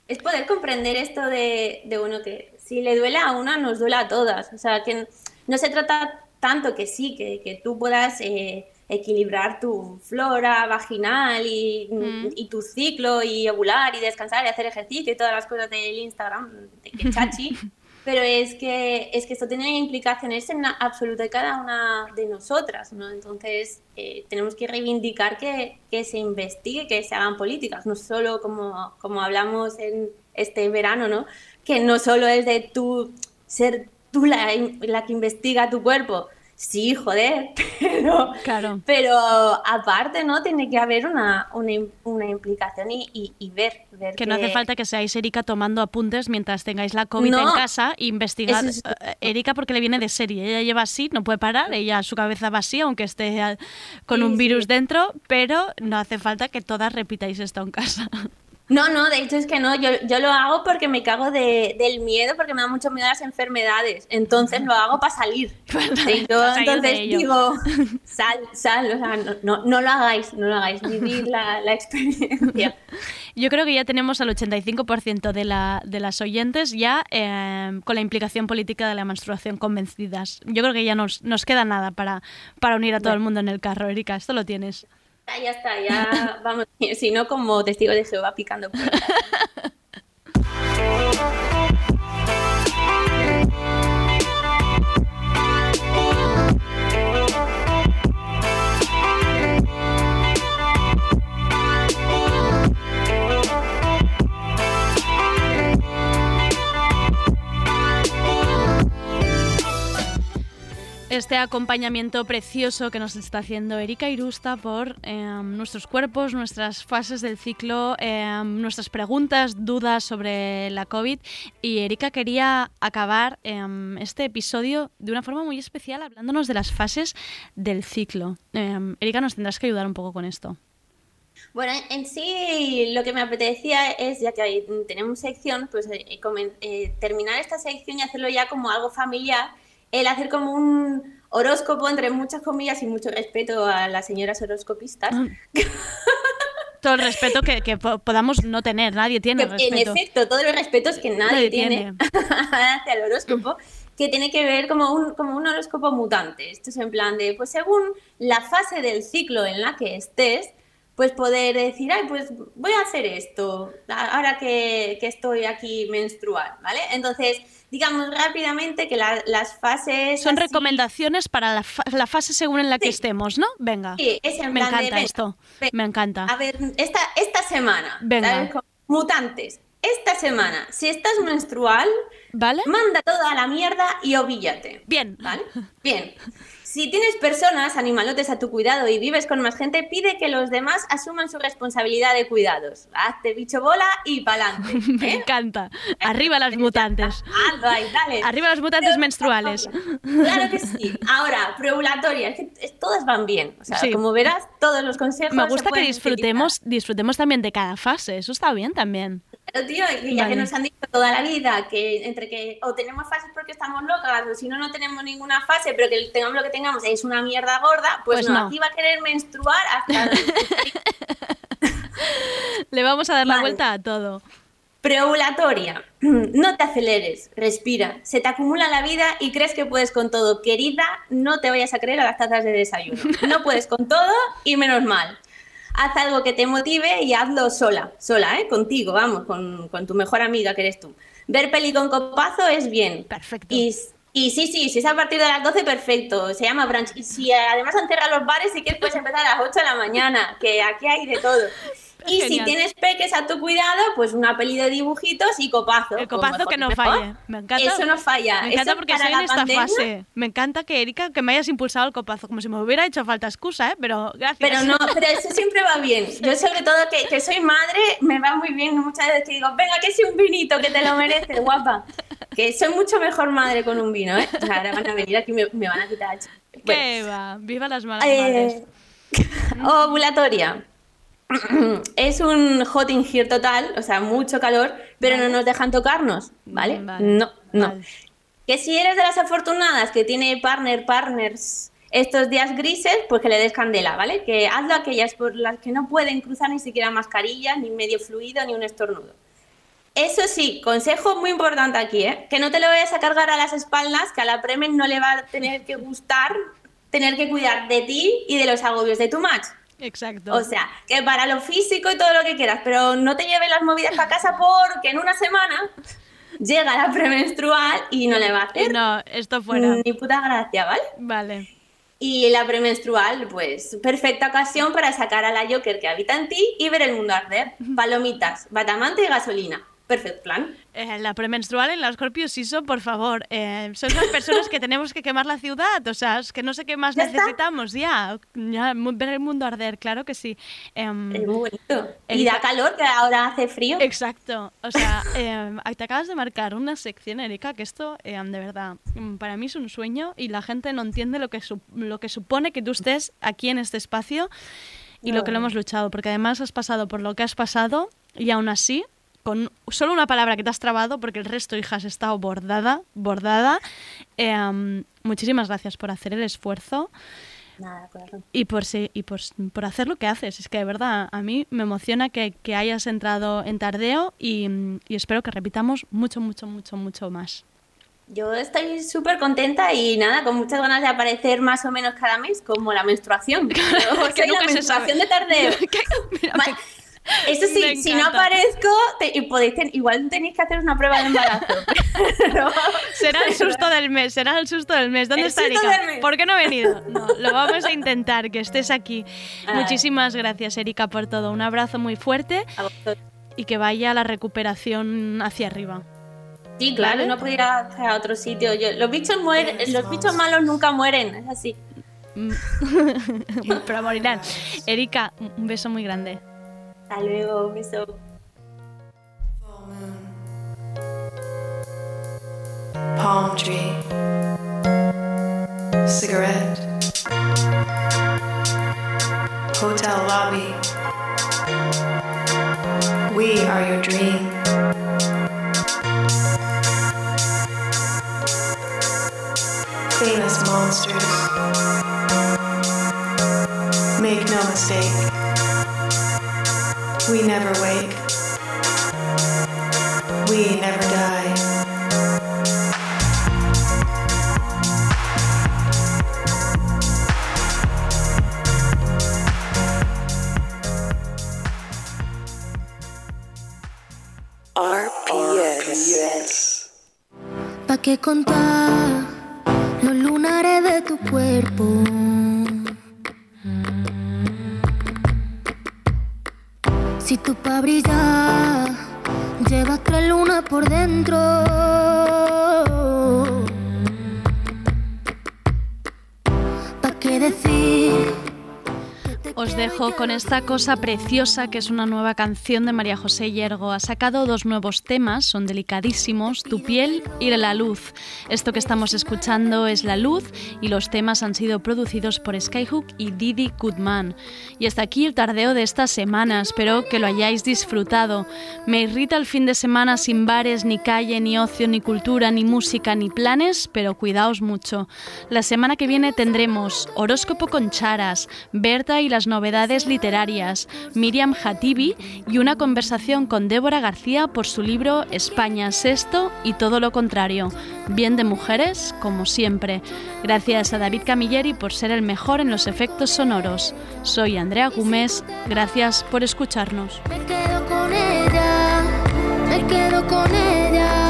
Es poder comprender esto de, de uno que si le duele a una, nos duele a todas. O sea, que no se trata tanto que sí, que, que tú puedas eh, equilibrar tu flora vaginal y, Mm. y tu ciclo y ovular y descansar y hacer ejercicio y todas las cosas del Instagram, de que chachi. Pero es que, es que esto tiene implicaciones en la absoluta de cada una de nosotras, ¿no? Entonces, eh, tenemos que reivindicar que, que se investigue, que se hagan políticas, no solo como, como hablamos en este verano, ¿no? Que no solo es de tú ser tú la, la que investiga tu cuerpo. Sí, joder, pero, Claro. pero aparte, ¿no? Tiene que haber una, una, una implicación y, y- y ver, ver Que no hace falta que seáis Erika tomando apuntes mientras tengáis la COVID No. en casa e investigar. Es- Eh, Erika porque le viene de serie. Ella lleva así, no puede parar, ella su cabeza va así, aunque esté con Sí, un sí. virus dentro, pero no hace falta que todas repitáis esto en casa. No, no, de hecho es que no, yo, yo lo hago porque me cago de, del miedo, porque me da mucho miedo a las enfermedades, entonces lo hago para salir. Sí, yo salir entonces digo, sal, sal, o sea, no, no, no lo hagáis, no lo hagáis, vivir la, la experiencia. Yo creo que ya tenemos al 85% de, la, de las oyentes ya eh, con la implicación política de la menstruación convencidas. Yo creo que ya nos, nos queda nada para, para unir a todo el mundo en el carro. Erika, esto lo tienes. Ya, está, ya vamos, si no como testigo de Jehová picando. este acompañamiento precioso que nos está haciendo Erika Irusta por eh, nuestros cuerpos, nuestras fases del ciclo, eh, nuestras preguntas, dudas sobre la COVID. Y Erika quería acabar eh, este episodio de una forma muy especial hablándonos de las fases del ciclo. Erika, nos tendrás que ayudar un poco con esto. Bueno, en sí lo que me apetecía es, ya que tenemos sección, pues eh, eh, terminar esta sección y hacerlo ya como algo familiar, el hacer como un horóscopo entre muchas comillas y mucho respeto a las señoras horoscopistas. Todo el respeto que, que po- podamos no tener, nadie tiene Que, en respeto. efecto, todos los respetos que nadie, Nadie tiene, tiene. hacia el horóscopo, que tiene que ver como un, como un horóscopo mutante. Esto es en plan de, pues según la fase del ciclo en la que estés, pues poder decir, ay, pues voy a hacer esto, ahora que, que estoy aquí menstrual, ¿vale? Entonces, digamos rápidamente que la- las fases... Son así- recomendaciones para la, fa- la fase según en la que estemos, ¿no? Venga. Sí, es en Me plan encanta esto. venga, Me encanta. A ver, esta, esta semana, Venga. Mutantes, esta semana, si estás menstrual, ¿Vale? manda toda la mierda y ovíllate. Bien. ¿Vale? Bien. Si tienes personas, animalotes a tu cuidado y vives con más gente, pide que los demás asuman su responsabilidad de cuidados. Hazte bicho bola y pa'lante. Me encanta. Arriba las mutantes. Arriba las mutantes menstruales. Claro que sí. Ahora, preovulatoria, es que todas van bien. O sea, Sí. como verás, todos los consejos. Me se gusta que disfrutemos, disfrutemos también de cada fase. Eso está bien también. Claro, tío, ya Vale. que nos han dicho toda la vida que entre que o tenemos fases porque estamos locas, o si no, no tenemos ninguna fase, pero que tengamos lo que tengamos es una mierda gorda, pues, Pues no, no. aquí va a querer menstruar hasta. Le vamos a dar la vuelta a todo. Preovulatoria. No te aceleres, respira. Se te acumula la vida y crees que puedes con todo. Querida, no te vayas a creer a las tazas de desayuno. No puedes con todo y menos mal. Haz algo que te motive y hazlo sola, sola, ¿eh? Contigo, vamos, con, con tu mejor amiga que eres tú. Ver peli con copazo es bien. Perfecto. Y, y sí, sí, si es a partir de las 12, perfecto. Se llama brunch. Y si además han cerrado los bares, si quieres puedes empezar a las 8 de la mañana, que aquí hay de todo. Y si tienes peques a tu cuidado, pues una peli de dibujitos y copazo. El copazo mejor que no mejor. falle. Me encanta. Eso no falla. Me encanta Eso porque soy en esta pandemia- fase. Me encanta que, Erika, que me hayas impulsado el copazo. Como si me hubiera hecho falta excusa, ¿eh? Pero gracias. Pero no, pero eso siempre va bien. Yo sobre todo que, que soy madre, me va muy bien muchas veces que digo, venga, que sí un vinito, que te lo mereces, guapa. Que soy mucho mejor madre con un vino, ¿eh? O sea, ahora van a venir aquí y me, me van a quitar. Bueno, ¿Qué va? Viva las malas Eh, madres. ovulatoria. Es un hot in here total, o sea, mucho calor, pero no nos dejan tocarnos, ¿vale? Vale, No, no. vale. Que si eres de las afortunadas que tiene partner, partners estos días grises, pues que le des candela, ¿vale? Que hazlo a aquellas por las que no pueden cruzar ni siquiera mascarilla, ni medio fluido, ni un estornudo. Eso sí, consejo muy importante aquí, ¿eh? que no te lo vayas a cargar a las espaldas, que a la Premen no le va a tener que gustar tener que cuidar de ti y de los agobios de tu match. Exacto. O sea, que para lo físico y todo lo que quieras, pero no te lleves las movidas para casa porque en una semana llega la premenstrual y no le va a hacer No, esto fuera. ni puta gracia, ¿vale? Vale. Y la premenstrual, pues, perfecta ocasión para sacar a la Joker que habita en ti y ver el mundo arder. Palomitas, batamante y gasolina. Perfect plan. Eh, la premenstrual en la Scorpio Season, por favor. Eh, son las personas que tenemos que quemar la ciudad. O sea, es que no sé qué más ¿Ya necesitamos ya. ya. Ver el mundo arder, claro que sí. Em, Es muy bonito. Y da calor, que ahora hace frío. Exacto. O sea, em, te acabas de marcar una sección, Erika, que esto, em, de verdad, mm, para mí es un sueño y la gente no entiende lo que, lo que supone que tú estés aquí en este espacio y lo que lo hemos luchado, porque además has pasado por lo que has pasado y aún así, con solo una palabra que te has trabado, porque el resto, hija, has estado bordada, bordada. em, muchísimas gracias por hacer el esfuerzo. Nada, corazón. Y por, sí, y por, por hacer lo que haces. Es que de verdad, a mí me emociona que, que hayas entrado en Tardeo y, y espero que repitamos mucho, mucho, mucho, mucho más. Yo estoy súper contenta y nada, con muchas ganas de aparecer más o menos cada mes, como la menstruación. Yo que soy la nunca se menstruación sabe. de tardeo. Mira, Eso sí, si no aparezco, te- podéis ten- igual tenéis que hacer una prueba de embarazo. Pero- Será el susto del mes, será el susto del mes. ¿Dónde El está Erika? ¿Por qué no ha venido? No, lo vamos a intentar, que estés aquí. Ay. Muchísimas gracias, Erika, por todo. Un abrazo muy fuerte y que vaya la recuperación hacia arriba. Sí, claro, ¿Vale? no puedo ir a, otro sitio. Yo- los bichos mueren, los bichos malos nunca mueren, es así. Mm. Pero morirán. Erika, un beso muy grande. Hasta luego, un beso. palm tree, cigarette, hotel lobby. We are your dream. Famous monsters. Make no mistake. We never wake. We never die. RPS. ¿Pa' qué contar los lunares de tu cuerpo? Si tú pa' brillar llevas tres lunas por dentro. ¿Pa' qué decir? Os dejo con esta cosa preciosa que es una nueva canción de María José Yergo. Ha sacado dos nuevos temas, son delicadísimos, Tu piel y La luz. Esto que estamos escuchando es La luz y los temas han sido producidos por Skyhook y Didi Goodman. Y hasta aquí el tardeo de esta semana, espero que lo hayáis disfrutado. Me irrita el fin de semana sin bares, ni calle, ni ocio, ni cultura, ni música, ni planes, pero cuidaos mucho. La semana que viene tendremos horóscopo con charas, Berta y las novedades literarias, Miriam Hatibi y una conversación con Débora García por su libro España Sexto y todo lo contrario. Bien de mujeres, como siempre. Gracias a David Camilleri por ser el mejor en los efectos sonoros. Soy Andrea Gómez, gracias por escucharnos. Me quedo con ella, me quedo con ella,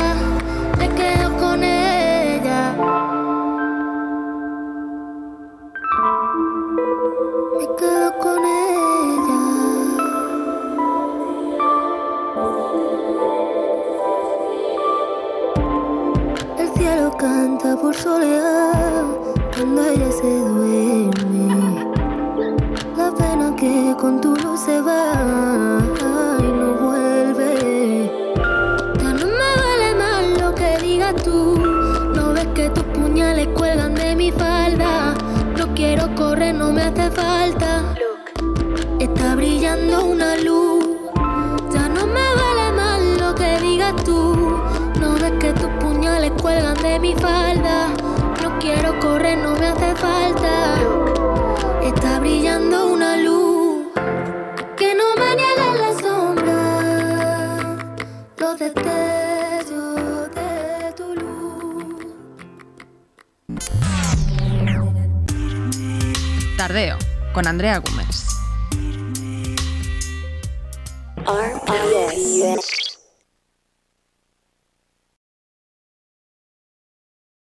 no me hace falta una luz. Ya no me vale más lo que digas tú. No de que tus puñales cuelgan de mi falda. No quiero correr, no me hace falta. Está brillando una luz. A que no me niegues la sombra. Los destellos de tu luz. Tardeo con Andrea Gómez. RPS.